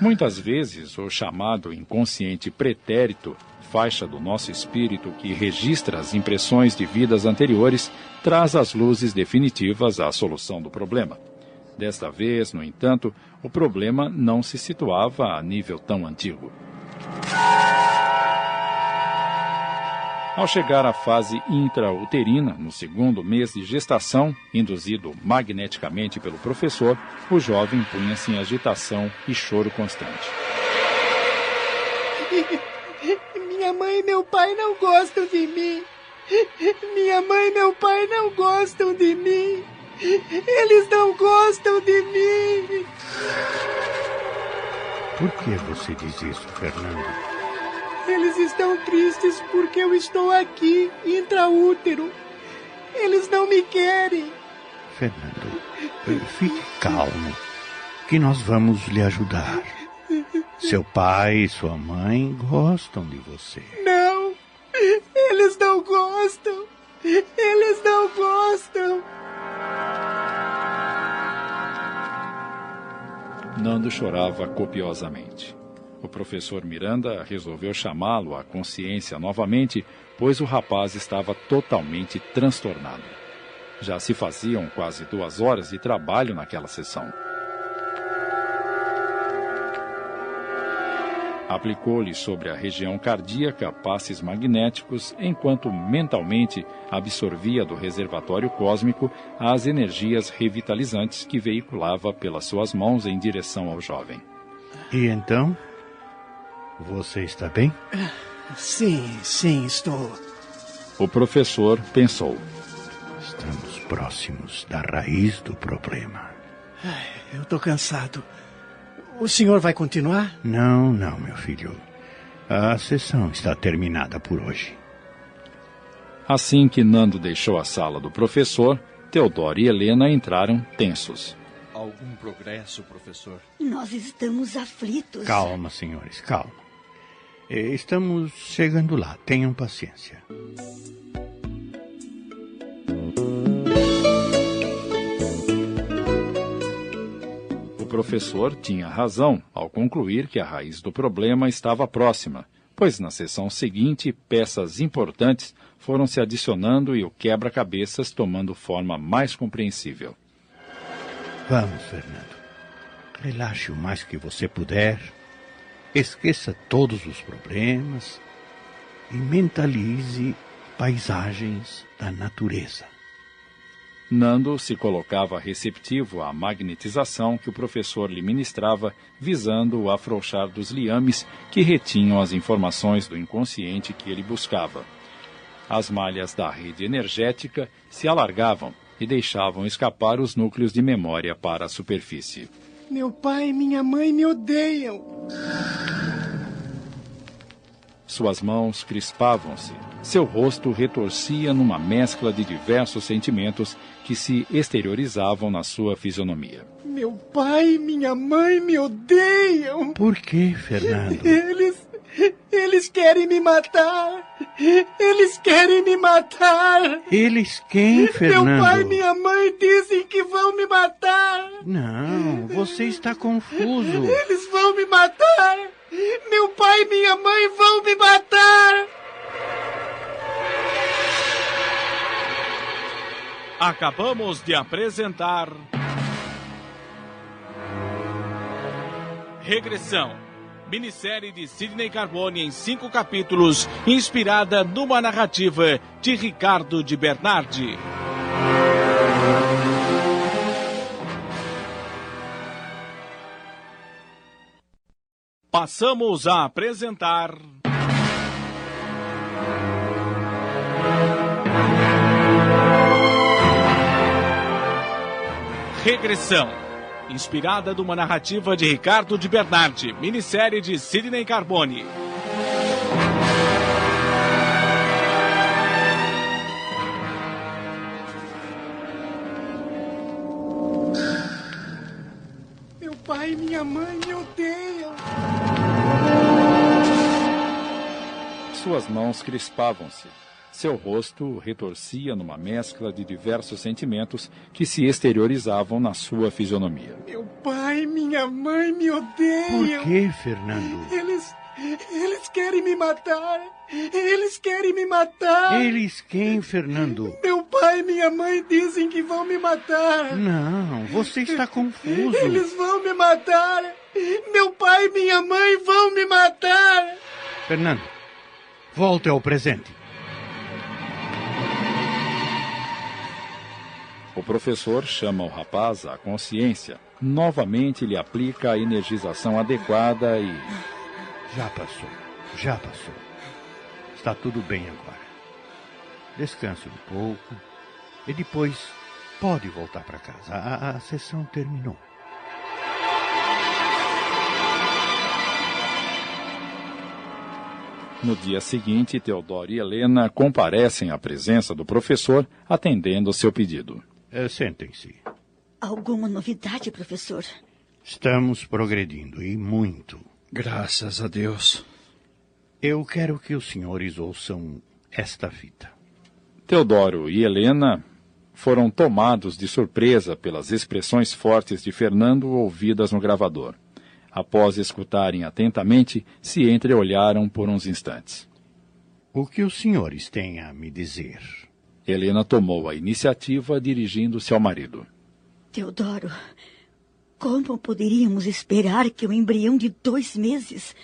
Muitas vezes, o chamado inconsciente pretérito, faixa do nosso espírito que registra as impressões de vidas anteriores, traz as luzes definitivas à solução do problema. Desta vez, no entanto, o problema não se situava a nível tão antigo. Ao chegar à fase intrauterina, no segundo mês de gestação, induzido magneticamente pelo professor, o jovem punha-se em agitação e choro constante. Minha mãe e meu pai não gostam de mim. Minha mãe e meu pai não gostam de mim. Eles não gostam de mim. Por que você diz isso, Fernando? Eles estão tristes porque eu estou aqui, intraútero. Eles não me querem. Fernando, fique calmo, que nós vamos lhe ajudar. Seu pai e sua mãe gostam de você. Não, eles não gostam. Eles não gostam. Nando chorava copiosamente. O professor Miranda resolveu chamá-lo à consciência novamente, pois o rapaz estava totalmente transtornado. Já se faziam quase duas horas de trabalho naquela sessão. Aplicou-lhe sobre a região cardíaca passes magnéticos, enquanto mentalmente absorvia do reservatório cósmico as energias revitalizantes que veiculava pelas suas mãos em direção ao jovem. E então? Você está bem? Sim, sim, estou. O professor pensou. Estamos próximos da raiz do problema. Eu estou cansado. O senhor vai continuar? Não, não, meu filho. A sessão está terminada por hoje. Assim que Nando deixou a sala do professor, Teodoro e Helena entraram tensos. Algum progresso, professor? Nós estamos aflitos. Calma, senhores, calma. Estamos chegando lá, tenham paciência. Professor tinha razão ao concluir que a raiz do problema estava próxima, pois na sessão seguinte peças importantes foram se adicionando e o quebra-cabeças tomando forma mais compreensível. Vamos, Fernando. Relaxe o mais que você puder Esqueça todos os problemas e mentalize paisagens da natureza. Nando se colocava receptivo à magnetização que o professor lhe ministrava, visando o afrouxar dos liames que retinham as informações do inconsciente que ele buscava. As malhas da rede energética se alargavam e deixavam escapar os núcleos de memória para a superfície. Meu pai e minha mãe me odeiam. Suas mãos crispavam-se. Seu rosto retorcia numa mescla de diversos sentimentos que se exteriorizavam na sua fisionomia. Meu pai e minha mãe me odeiam. Por que, Fernando? Eles. Eles querem me matar! Eles querem me matar! Eles quem, Fernando? Meu pai e minha mãe dizem que vão me matar! Não, você está confuso. Eles vão me matar! Meu pai e minha mãe vão me matar! Acabamos de apresentar. Regressão minissérie de Sidney Carbone em cinco capítulos, inspirada numa narrativa de Ricardo de Bernardi. Passamos a apresentar. Regressão. Inspirada numa narrativa de Ricardo de Bernardi, minissérie de Sidney Carbone. Meu pai e minha mãe me odeiam. Suas mãos crispavam-se. Seu rosto retorcia numa mescla de diversos sentimentos que se exteriorizavam na sua fisionomia. Meu pai e minha mãe me odeiam. Por que, Fernando? Eles. Eles querem me matar. Eles querem me matar. Eles quem, Fernando? Meu pai e minha mãe dizem que vão me matar. Não, você está confuso. Eles vão me matar. Meu pai e minha mãe vão me matar. Fernando, volte ao presente. O professor chama o rapaz à consciência. Novamente lhe aplica a energização adequada e. Já passou, já passou. Está tudo bem agora. Descanse um pouco e depois pode voltar para casa. A, a sessão terminou. No dia seguinte, Teodoro e Helena comparecem à presença do professor, atendendo ao seu pedido. É, Sentem-se. Alguma novidade, professor? Estamos progredindo e muito. Graças a Deus. Eu quero que os senhores ouçam esta fita. Teodoro e Helena foram tomados de surpresa pelas expressões fortes de Fernando ouvidas no gravador. Após escutarem atentamente, se entreolharam por uns instantes. O que os senhores têm a me dizer? Helena tomou a iniciativa, dirigindo-se ao marido. Teodoro, como poderíamos esperar que o embrião de dois meses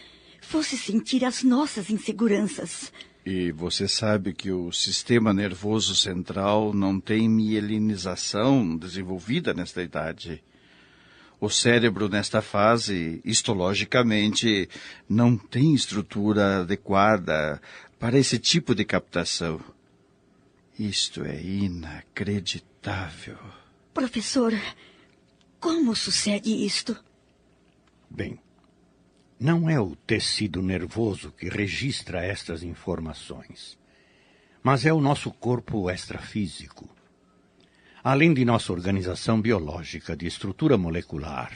fosse sentir as nossas inseguranças? E você sabe que o sistema nervoso central não tem mielinização desenvolvida nesta idade. O cérebro, nesta fase, histologicamente, não tem estrutura adequada para esse tipo de captação. Isto é inacreditável. Professor, como sucede isto? Bem, não é o tecido nervoso que registra estas informações, mas é o nosso corpo extrafísico. Além de nossa organização biológica de estrutura molecular,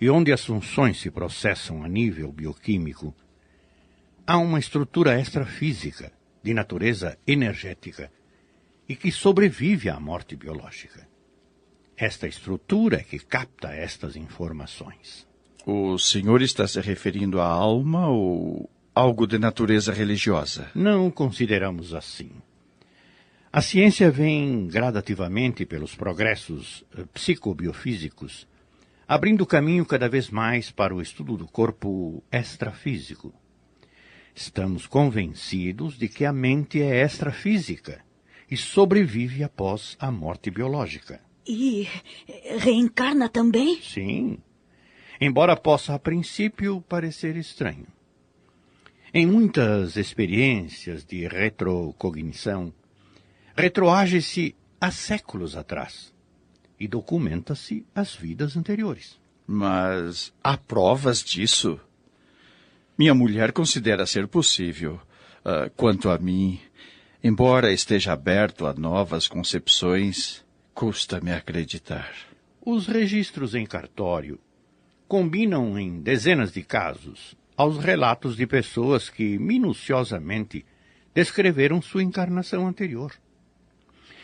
e onde as funções se processam a nível bioquímico, há uma estrutura extrafísica de natureza energética e que sobrevive à morte biológica. Esta estrutura é que capta estas informações. O senhor está se referindo à alma ou algo de natureza religiosa? Não consideramos assim. A ciência vem gradativamente pelos progressos eh, psicobiofísicos, abrindo caminho cada vez mais para o estudo do corpo extrafísico. Estamos convencidos de que a mente é extrafísica e sobrevive após a morte biológica. E reencarna também? Sim, embora possa a princípio parecer estranho. Em muitas experiências de retrocognição, retroage-se há séculos atrás e documenta-se as vidas anteriores. Mas há provas disso? Minha mulher considera ser possível. Uh, quanto a mim, embora esteja aberto a novas concepções, custa-me acreditar. Os registros em cartório combinam em dezenas de casos aos relatos de pessoas que minuciosamente descreveram sua encarnação anterior.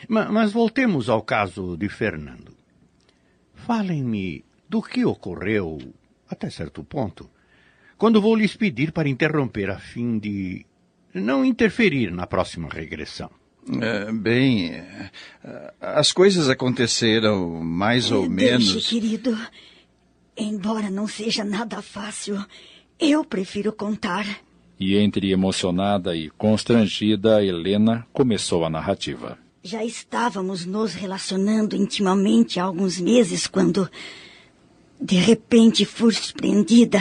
Ma mas voltemos ao caso de Fernando. Falem-me do que ocorreu, até certo ponto, quando vou lhes pedir para interromper a fim de não interferir na próxima regressão. É, bem, é, as coisas aconteceram mais ou Deixe, menos. querido. Embora não seja nada fácil, eu prefiro contar. E entre emocionada e constrangida, Helena começou a narrativa. Já estávamos nos relacionando intimamente há alguns meses quando, de repente, fui surpreendida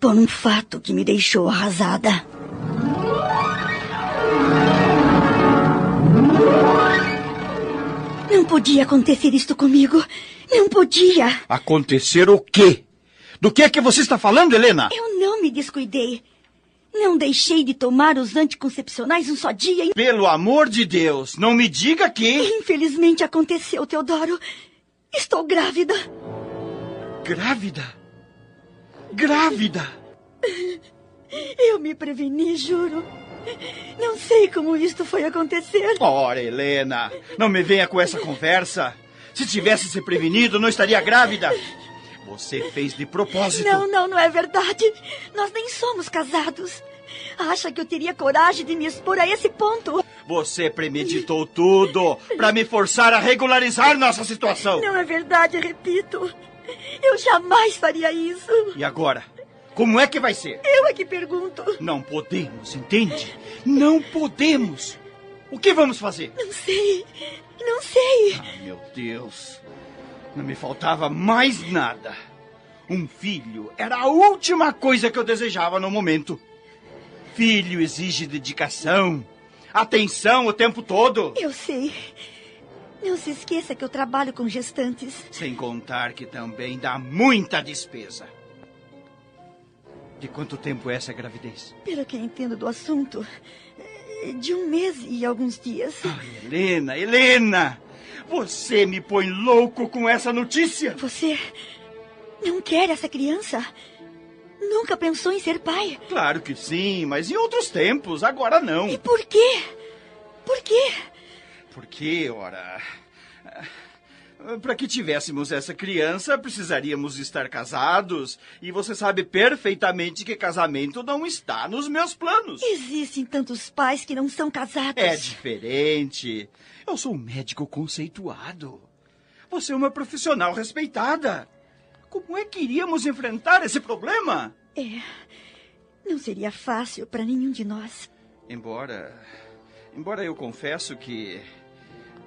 por um fato que me deixou arrasada. Não podia acontecer isto comigo. Não podia. Acontecer o quê? Do que é que você está falando, Helena? Eu não me descuidei. Não deixei de tomar os anticoncepcionais um só dia. E... Pelo amor de Deus, não me diga que. Infelizmente aconteceu, Teodoro. Estou grávida. Grávida? Grávida! Eu me preveni, juro. Não sei como isto foi acontecer. Ora, Helena, não me venha com essa conversa. Se tivesse se prevenido, não estaria grávida. Você fez de propósito. Não, não, não é verdade. Nós nem somos casados. Acha que eu teria coragem de me expor a esse ponto? Você premeditou tudo para me forçar a regularizar nossa situação. Não é verdade, repito. Eu jamais faria isso. E agora? Como é que vai ser? Eu é que pergunto. Não podemos, entende? Não podemos. O que vamos fazer? Não sei. Não sei. Ah, meu Deus. Não me faltava mais nada. Um filho era a última coisa que eu desejava no momento. Filho exige dedicação, atenção o tempo todo. Eu sei. Não se esqueça que eu trabalho com gestantes. Sem contar que também dá muita despesa. De quanto tempo é essa gravidez? Pelo que entendo do assunto, de um mês e alguns dias. Ah, Helena, Helena! Você me põe louco com essa notícia! Você não quer essa criança? Nunca pensou em ser pai? Claro que sim, mas em outros tempos, agora não. E por quê? Por quê? Porque, ora. Para que tivéssemos essa criança, precisaríamos estar casados. E você sabe perfeitamente que casamento não está nos meus planos. Existem tantos pais que não são casados. É diferente. Eu sou um médico conceituado. Você é uma profissional respeitada. Como é que iríamos enfrentar esse problema? É. Não seria fácil para nenhum de nós. Embora. Embora eu confesso que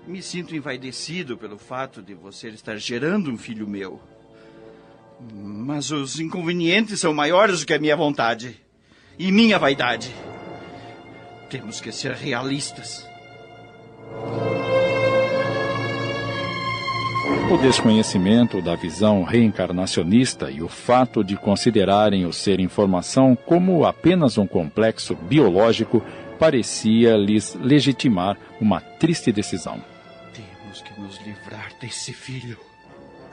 me sinto envaidecido pelo fato de você estar gerando um filho meu. Mas os inconvenientes são maiores do que a minha vontade e minha vaidade. Temos que ser realistas. O desconhecimento da visão reencarnacionista e o fato de considerarem o ser informação como apenas um complexo biológico parecia lhes legitimar uma triste decisão. Temos que nos livrar desse filho.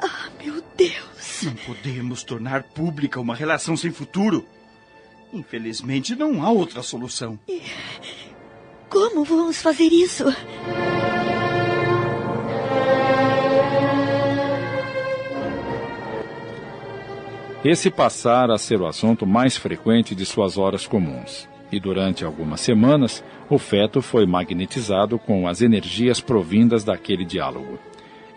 Ah, meu Deus! Não podemos tornar pública uma relação sem futuro. Infelizmente, não há outra solução. E como vamos fazer isso? Esse passara a ser o assunto mais frequente de suas horas comuns. E durante algumas semanas, o feto foi magnetizado com as energias provindas daquele diálogo.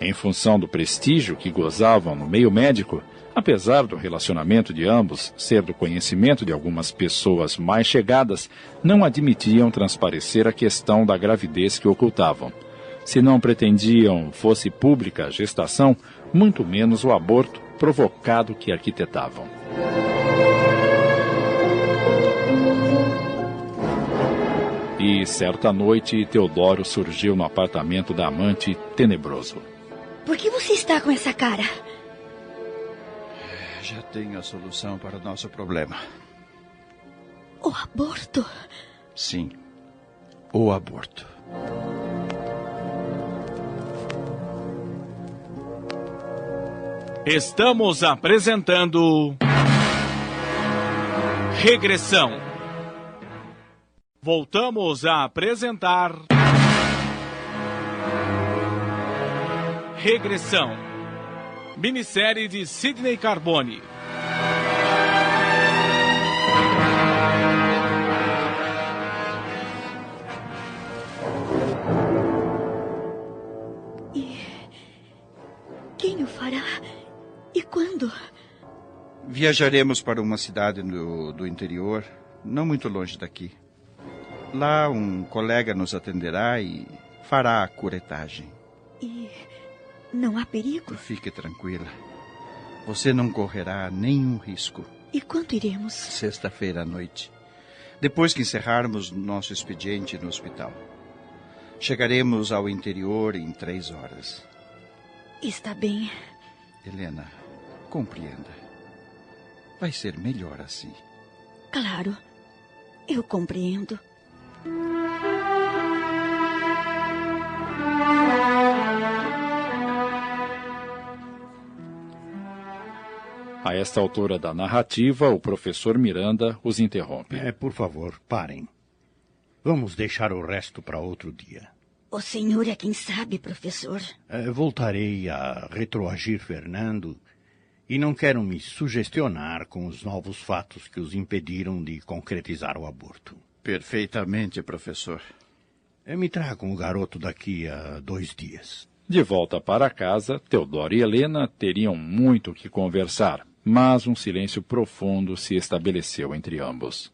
Em função do prestígio que gozavam no meio médico, apesar do relacionamento de ambos ser do conhecimento de algumas pessoas mais chegadas, não admitiam transparecer a questão da gravidez que ocultavam. Se não pretendiam fosse pública a gestação, muito menos o aborto provocado que arquitetavam. E certa noite, Teodoro surgiu no apartamento da amante tenebroso. Por que você está com essa cara? Já tenho a solução para o nosso problema. O aborto? Sim, o aborto. Estamos apresentando. Regressão. Voltamos a apresentar. Regressão. Minissérie de Sidney Carbone. E quem o fará? E quando? Viajaremos para uma cidade do, do interior, não muito longe daqui. Lá um colega nos atenderá e fará a curetagem. E não há perigo? Fique tranquila. Você não correrá nenhum risco. E quanto iremos? Sexta-feira à noite. Depois que encerrarmos nosso expediente no hospital. Chegaremos ao interior em três horas. Está bem. Helena, compreenda. Vai ser melhor assim. Claro. Eu compreendo. A esta altura da narrativa, o professor Miranda os interrompe. É, por favor, parem. Vamos deixar o resto para outro dia. O senhor é quem sabe, professor. É, voltarei a retroagir Fernando e não quero me sugestionar com os novos fatos que os impediram de concretizar o aborto. Perfeitamente, professor. É, me tragam o garoto daqui a dois dias. De volta para casa, Teodoro e Helena teriam muito que conversar, mas um silêncio profundo se estabeleceu entre ambos.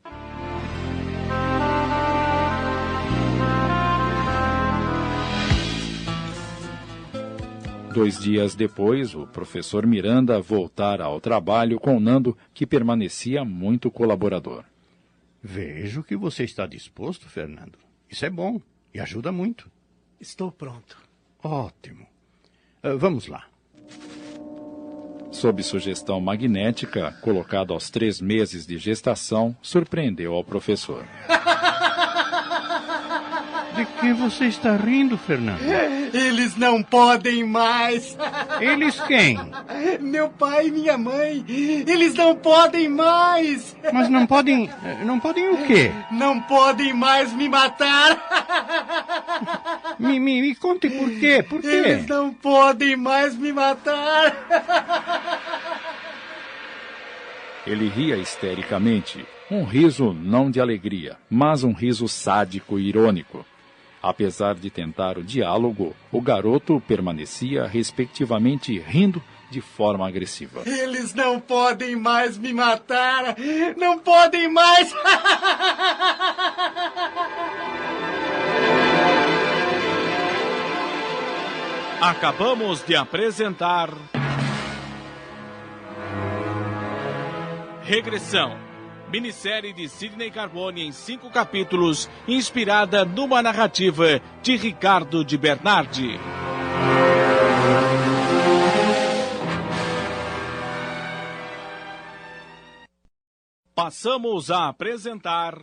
Dois dias depois, o professor Miranda voltara ao trabalho com Nando, que permanecia muito colaborador. Vejo que você está disposto, Fernando. Isso é bom e ajuda muito. Estou pronto. Ótimo. Uh, vamos lá. Sob sugestão magnética, colocado aos três meses de gestação, surpreendeu ao professor. De que você está rindo, Fernando? Eles não podem mais. Eles quem? Meu pai e minha mãe. Eles não podem mais. Mas não podem. Não podem o quê? Não podem mais me matar. Me, me, me conte por quê? Por quê? Eles não podem mais me matar. Ele ria histericamente, um riso não de alegria, mas um riso sádico e irônico. Apesar de tentar o diálogo, o garoto permanecia respectivamente rindo de forma agressiva. Eles não podem mais me matar! Não podem mais! Acabamos de apresentar. Regressão. Minissérie de Sidney Carbone em cinco capítulos, inspirada numa narrativa de Ricardo de Bernardi. Passamos a apresentar.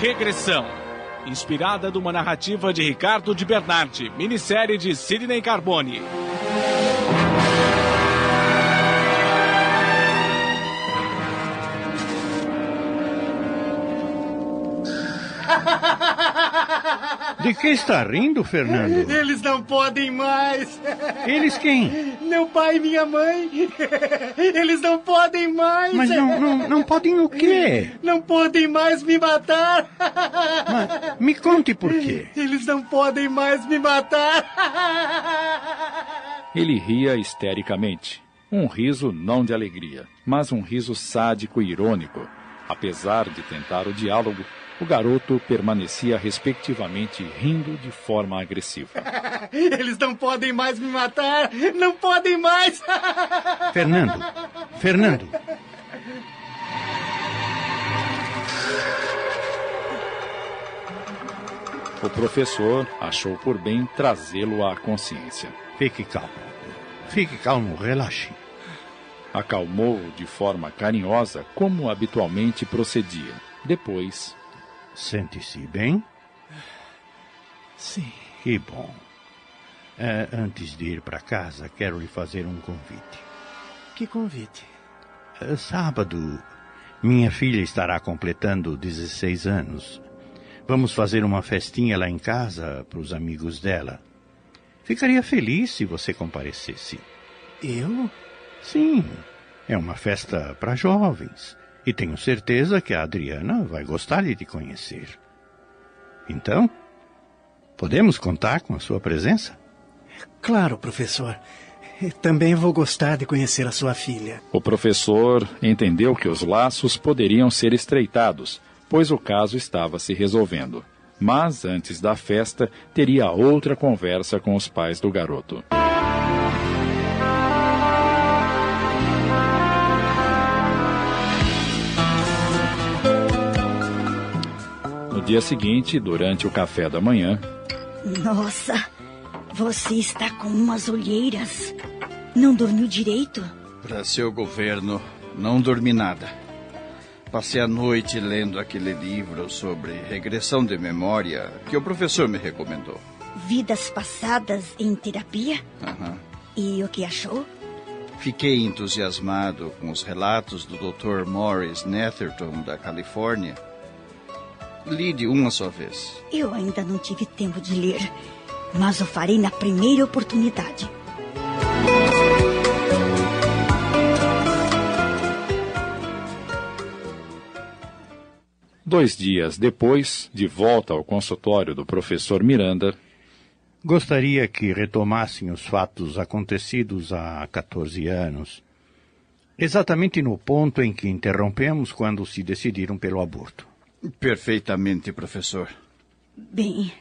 Regressão. Inspirada numa narrativa de Ricardo de Bernardi, minissérie de Sidney Carbone. De que está rindo, Fernando? Eles não podem mais. Eles quem? Meu pai e minha mãe. Eles não podem mais. Mas não, não, não podem o quê? Não podem mais me matar. Mas me conte por quê. Eles não podem mais me matar. Ele ria histericamente. Um riso não de alegria, mas um riso sádico e irônico. Apesar de tentar o diálogo, o garoto permanecia respectivamente rindo de forma agressiva. Eles não podem mais me matar! Não podem mais! Fernando! Fernando! O professor achou por bem trazê-lo à consciência. Fique calmo. Fique calmo, relaxe. Acalmou-o de forma carinhosa, como habitualmente procedia. Depois Sente-se bem? Sim. Que bom. É, antes de ir para casa, quero lhe fazer um convite. Que convite? É, sábado, minha filha estará completando 16 anos. Vamos fazer uma festinha lá em casa para os amigos dela. Ficaria feliz se você comparecesse. Eu? Sim. É uma festa para jovens. E tenho certeza que a Adriana vai gostar de te conhecer. Então, podemos contar com a sua presença? Claro, professor. Também vou gostar de conhecer a sua filha. O professor entendeu que os laços poderiam ser estreitados, pois o caso estava se resolvendo. Mas antes da festa, teria outra conversa com os pais do garoto. Dia seguinte, durante o café da manhã. Nossa, você está com umas olheiras. Não dormiu direito? Para seu governo, não dormi nada. Passei a noite lendo aquele livro sobre regressão de memória que o professor me recomendou. Vidas passadas em terapia? Aham. E o que achou? Fiquei entusiasmado com os relatos do Dr. Morris Netherton, da Califórnia. Li de uma só vez. Eu ainda não tive tempo de ler, mas o farei na primeira oportunidade. Dois dias depois, de volta ao consultório do professor Miranda, Gostaria que retomassem os fatos acontecidos há 14 anos, exatamente no ponto em que interrompemos quando se decidiram pelo aborto. Perfeitamente, professor. Bem,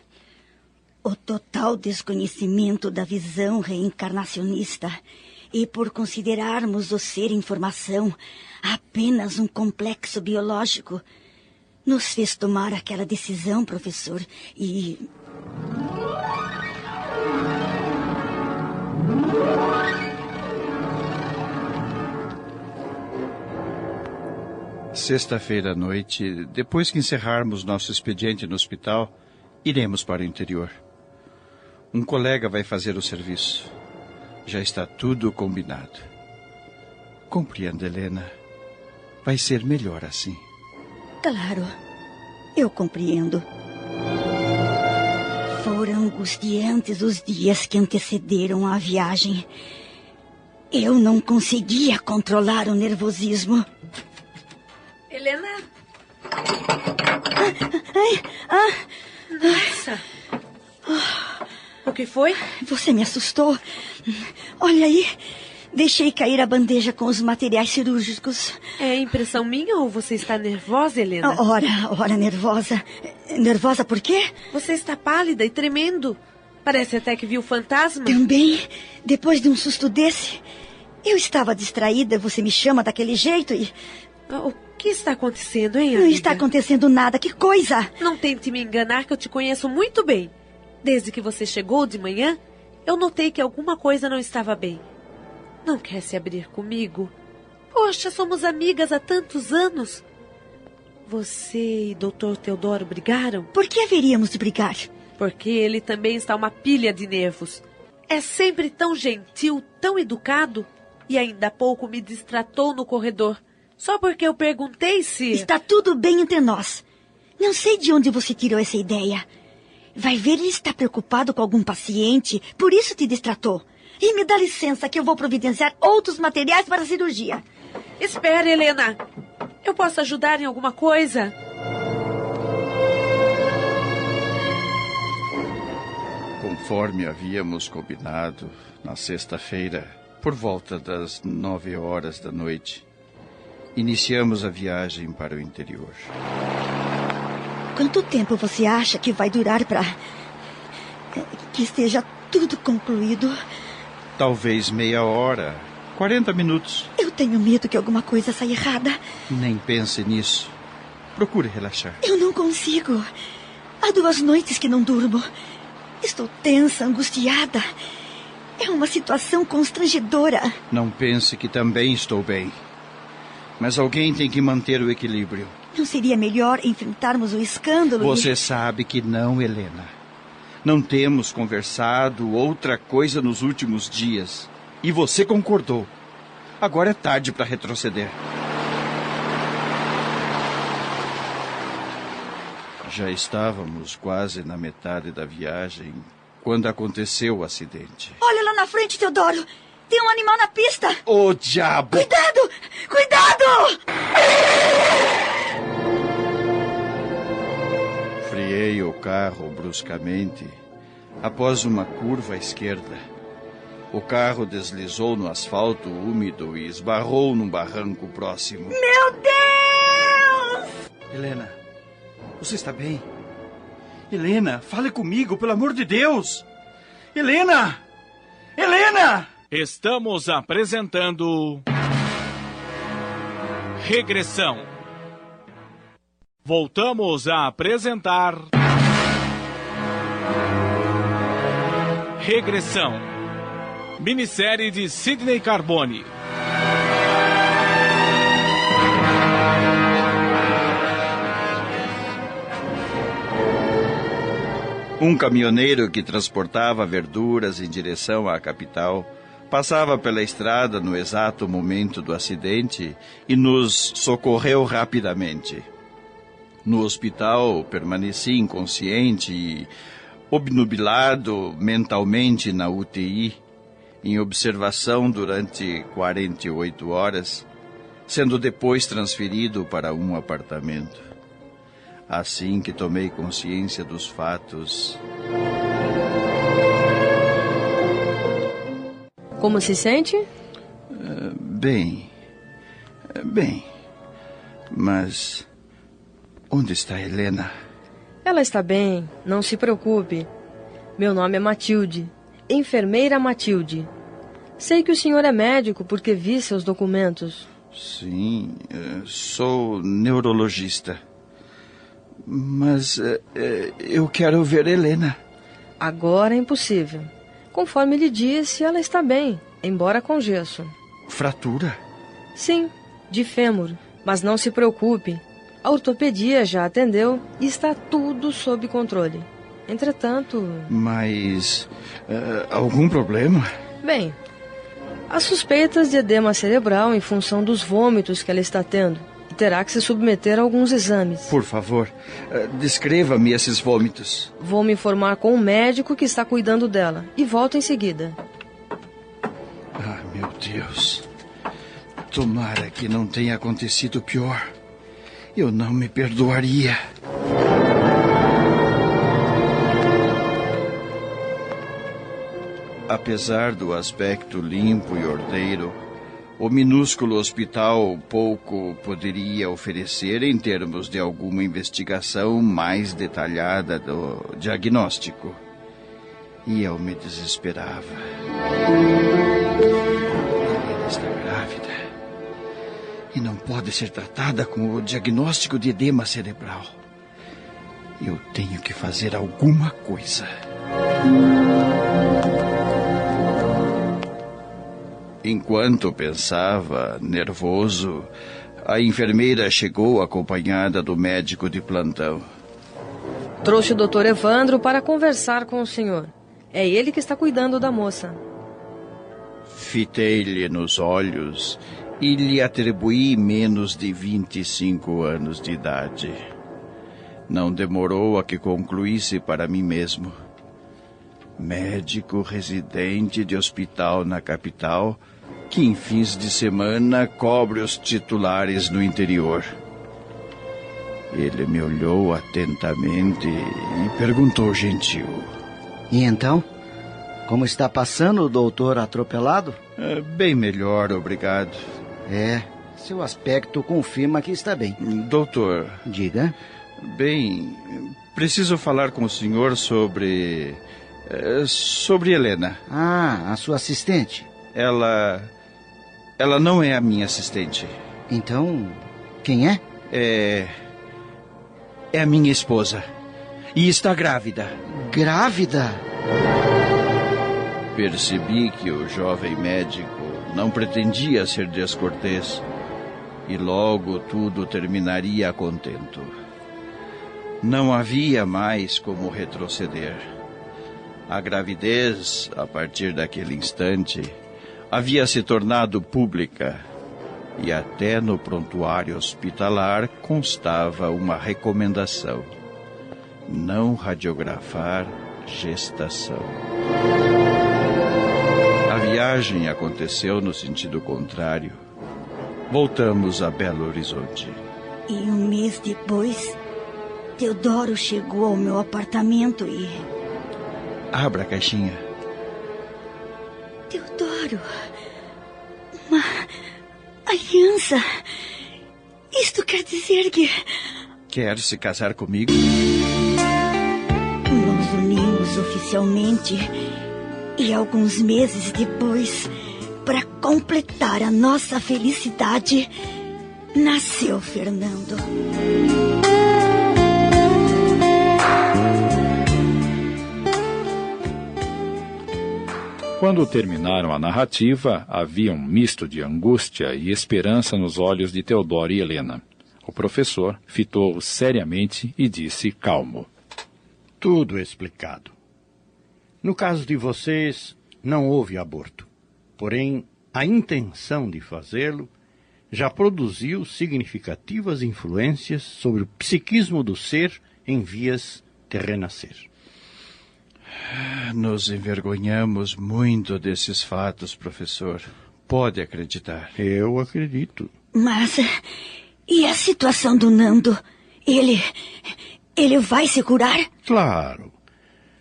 o total desconhecimento da visão reencarnacionista e por considerarmos o ser informação apenas um complexo biológico, nos fez tomar aquela decisão, professor, e. Sexta-feira à noite, depois que encerrarmos nosso expediente no hospital, iremos para o interior. Um colega vai fazer o serviço. Já está tudo combinado. Compreenda, Helena. Vai ser melhor assim. Claro, eu compreendo. Foram angustiantes os dias que antecederam a viagem. Eu não conseguia controlar o nervosismo. Helena? Ai, ah, Nossa. O que foi? você me assustou. Olha aí, deixei cair a bandeja com os materiais cirúrgicos. É impressão minha ou você está nervosa, Helena? Ora, ora, nervosa. Nervosa por quê? Você está pálida e tremendo. Parece até que viu fantasma. Também, depois de um susto desse, eu estava distraída, você me chama daquele jeito e. O que está acontecendo, hein, Não amiga? está acontecendo nada, que coisa! Não tente me enganar que eu te conheço muito bem. Desde que você chegou de manhã, eu notei que alguma coisa não estava bem. Não quer se abrir comigo? Poxa, somos amigas há tantos anos. Você e Dr. Teodoro brigaram? Por que haveríamos de brigar? Porque ele também está uma pilha de nervos. É sempre tão gentil, tão educado, e ainda há pouco me distratou no corredor. Só porque eu perguntei se. Está tudo bem entre nós. Não sei de onde você tirou essa ideia. Vai ver, ele está preocupado com algum paciente, por isso te distratou. E me dá licença que eu vou providenciar outros materiais para a cirurgia. Espere, Helena. Eu posso ajudar em alguma coisa? Conforme havíamos combinado, na sexta-feira, por volta das nove horas da noite, iniciamos a viagem para o interior. Quanto tempo você acha que vai durar para. que esteja tudo concluído? Talvez meia hora, quarenta minutos. Eu tenho medo que alguma coisa saia errada. Nem pense nisso. Procure relaxar. Eu não consigo. Há duas noites que não durmo. Estou tensa, angustiada. É uma situação constrangedora. Não pense que também estou bem. Mas alguém tem que manter o equilíbrio. Não seria melhor enfrentarmos o escândalo? e- Você sabe que não, Helena. Não temos conversado outra coisa nos últimos dias. E você concordou. Agora é tarde para retroceder. Já estávamos quase na metade da viagem quando aconteceu o acidente. Olha lá na frente, Teodoro. Tem um animal na pista. Ô diabo! Cuidado! Cuidado! Friei o carro bruscamente após uma curva à esquerda. O carro deslizou no asfalto úmido e esbarrou num barranco próximo. Meu Deus! Helena, você está bem? Helena, fale comigo, pelo amor de Deus! Helena! Helena! Estamos apresentando. Regressão. Voltamos a apresentar. Regressão. Minissérie de Sidney Carbone. Um caminhoneiro que transportava verduras em direção à capital passava pela estrada no exato momento do acidente e nos socorreu rapidamente. No hospital, permaneci inconsciente e obnubilado mentalmente na UTI, em observação durante 48 horas, sendo depois transferido para um apartamento. Assim que tomei consciência dos fatos. Como se sente? Uh, bem. Uh, bem. Mas. Onde está Helena? Ela está bem, não se preocupe. Meu nome é Matilde. Enfermeira Matilde. Sei que o senhor é médico porque vi seus documentos. Sim, uh, sou neurologista. Mas eu quero ver Helena. Agora é impossível. Conforme lhe disse, ela está bem, embora com gesso. Fratura? Sim, de fêmur. Mas não se preocupe. A ortopedia já atendeu e está tudo sob controle. Entretanto. Mas. algum problema? Bem, Há suspeitas de edema cerebral em função dos vômitos que ela está tendo terá que se submeter a alguns exames. Por favor, descreva-me esses vômitos. Vou me informar com o médico que está cuidando dela e volto em seguida. Ah, meu Deus. Tomara que não tenha acontecido pior. Eu não me perdoaria. Apesar do aspecto limpo e ordeiro, o minúsculo hospital pouco poderia oferecer em termos de alguma investigação mais detalhada do diagnóstico. E eu me desesperava. Ela está grávida. E não pode ser tratada com o diagnóstico de edema cerebral. Eu tenho que fazer alguma coisa. Enquanto pensava, nervoso, a enfermeira chegou acompanhada do médico de plantão. Trouxe o doutor Evandro para conversar com o senhor. É ele que está cuidando da moça. Fitei-lhe nos olhos e lhe atribuí menos de 25 anos de idade. Não demorou a que concluísse para mim mesmo. Médico residente de hospital na capital que em fins de semana cobre os titulares no interior. Ele me olhou atentamente e perguntou gentil. E então? Como está passando o doutor atropelado? É, bem melhor, obrigado. É, seu aspecto confirma que está bem. Doutor. Diga. Bem, preciso falar com o senhor sobre. sobre Helena. Ah, a sua assistente. Ela. Ela não é a minha assistente. Então, quem é? É. É a minha esposa. E está grávida. Grávida? Percebi que o jovem médico não pretendia ser descortês e logo tudo terminaria a contento. Não havia mais como retroceder. A gravidez, a partir daquele instante, havia se tornado pública e até no prontuário hospitalar constava uma recomendação: não radiografar gestação. A viagem aconteceu no sentido contrário. Voltamos a Belo Horizonte. E um mês depois, Teodoro chegou ao meu apartamento e. Abra a caixinha. Teodoro. Uma aliança. Isto quer dizer que. Quer se casar comigo? Nos unimos oficialmente. E alguns meses depois, para completar a nossa felicidade, nasceu Fernando. Quando terminaram a narrativa, havia um misto de angústia e esperança nos olhos de Teodoro e Helena. O professor fitou-o seriamente e disse calmo: Tudo explicado. No caso de vocês, não houve aborto. Porém, a intenção de fazê-lo já produziu significativas influências sobre o psiquismo do ser em vias de renascer. Nos envergonhamos muito desses fatos, professor. Pode acreditar. Eu acredito. Mas. E a situação do Nando? Ele. Ele vai se curar? Claro.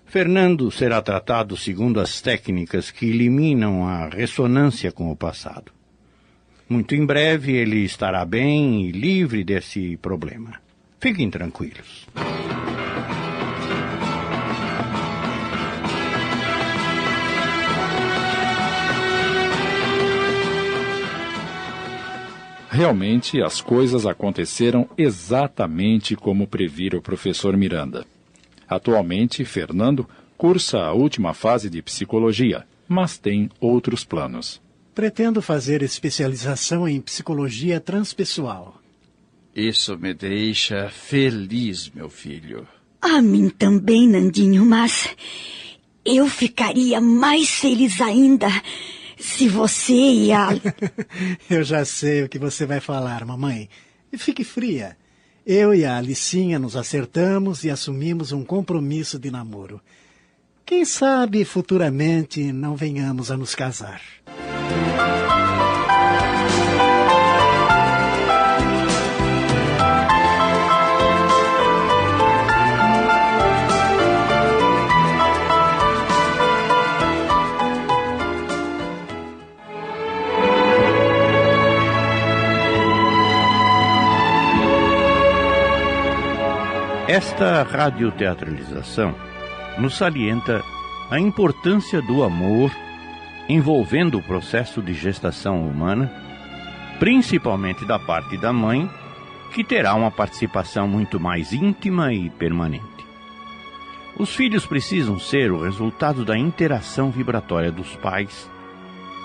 Fernando será tratado segundo as técnicas que eliminam a ressonância com o passado. Muito em breve ele estará bem e livre desse problema. Fiquem tranquilos. Realmente, as coisas aconteceram exatamente como previra o professor Miranda. Atualmente, Fernando cursa a última fase de psicologia, mas tem outros planos. Pretendo fazer especialização em psicologia transpessoal. Isso me deixa feliz, meu filho. A mim também, Nandinho, mas eu ficaria mais feliz ainda se você e a. Eu já sei o que você vai falar, mamãe. Fique fria. Eu e a Alicinha nos acertamos e assumimos um compromisso de namoro. Quem sabe futuramente não venhamos a nos casar. Esta radioteatralização nos salienta a importância do amor envolvendo o processo de gestação humana, principalmente da parte da mãe, que terá uma participação muito mais íntima e permanente. Os filhos precisam ser o resultado da interação vibratória dos pais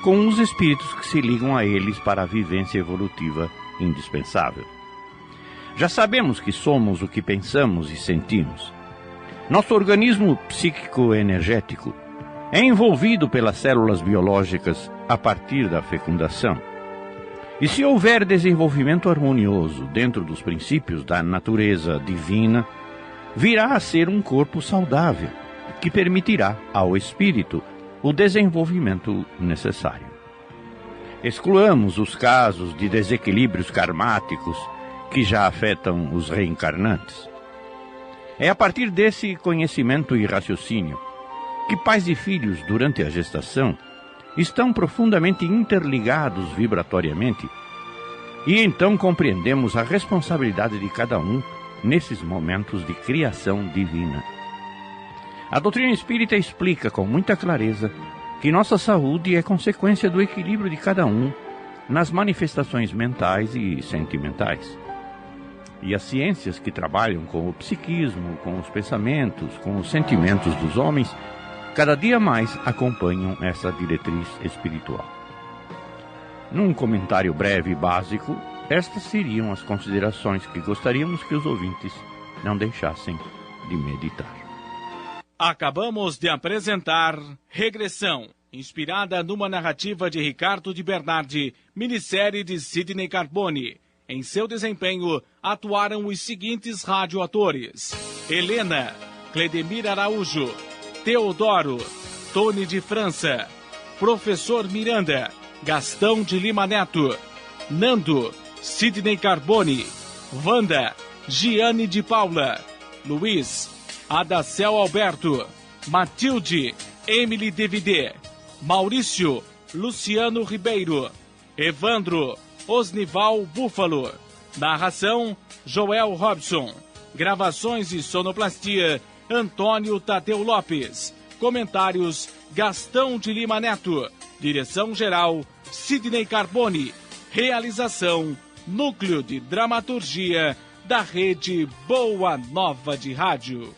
com os espíritos que se ligam a eles para a vivência evolutiva indispensável. Já sabemos que somos o que pensamos e sentimos. Nosso organismo psíquico-energético é envolvido pelas células biológicas a partir da fecundação. E se houver desenvolvimento harmonioso dentro dos princípios da natureza divina, virá a ser um corpo saudável, que permitirá ao espírito o desenvolvimento necessário. Excluamos os casos de desequilíbrios karmáticos que já afetam os reencarnantes. É a partir desse conhecimento e raciocínio que pais e filhos, durante a gestação, estão profundamente interligados vibratoriamente e então compreendemos a responsabilidade de cada um nesses momentos de criação divina. A doutrina espírita explica com muita clareza que nossa saúde é consequência do equilíbrio de cada um nas manifestações mentais e sentimentais. E as ciências que trabalham com o psiquismo, com os pensamentos, com os sentimentos dos homens, cada dia mais acompanham essa diretriz espiritual. Num comentário breve e básico, estas seriam as considerações que gostaríamos que os ouvintes não deixassem de meditar. Acabamos de apresentar Regressão, inspirada numa narrativa de Ricardo de Bernardi, minissérie de Sidney Carbone. Em seu desempenho, atuaram os seguintes radioatores: Helena, Cledemir Araújo, Teodoro, Tony de França, Professor Miranda, Gastão de Lima Neto, Nando, Sidney Carbone, Wanda, Giane de Paula, Luiz, Adacel Alberto, Matilde, Emily DVD, Maurício, Luciano Ribeiro, Evandro, Osnival Búfalo. Narração: Joel Robson. Gravações e sonoplastia: Antônio Tadeu Lopes. Comentários: Gastão de Lima Neto. Direção-geral: Sidney Carbone. Realização: Núcleo de Dramaturgia da Rede Boa Nova de Rádio.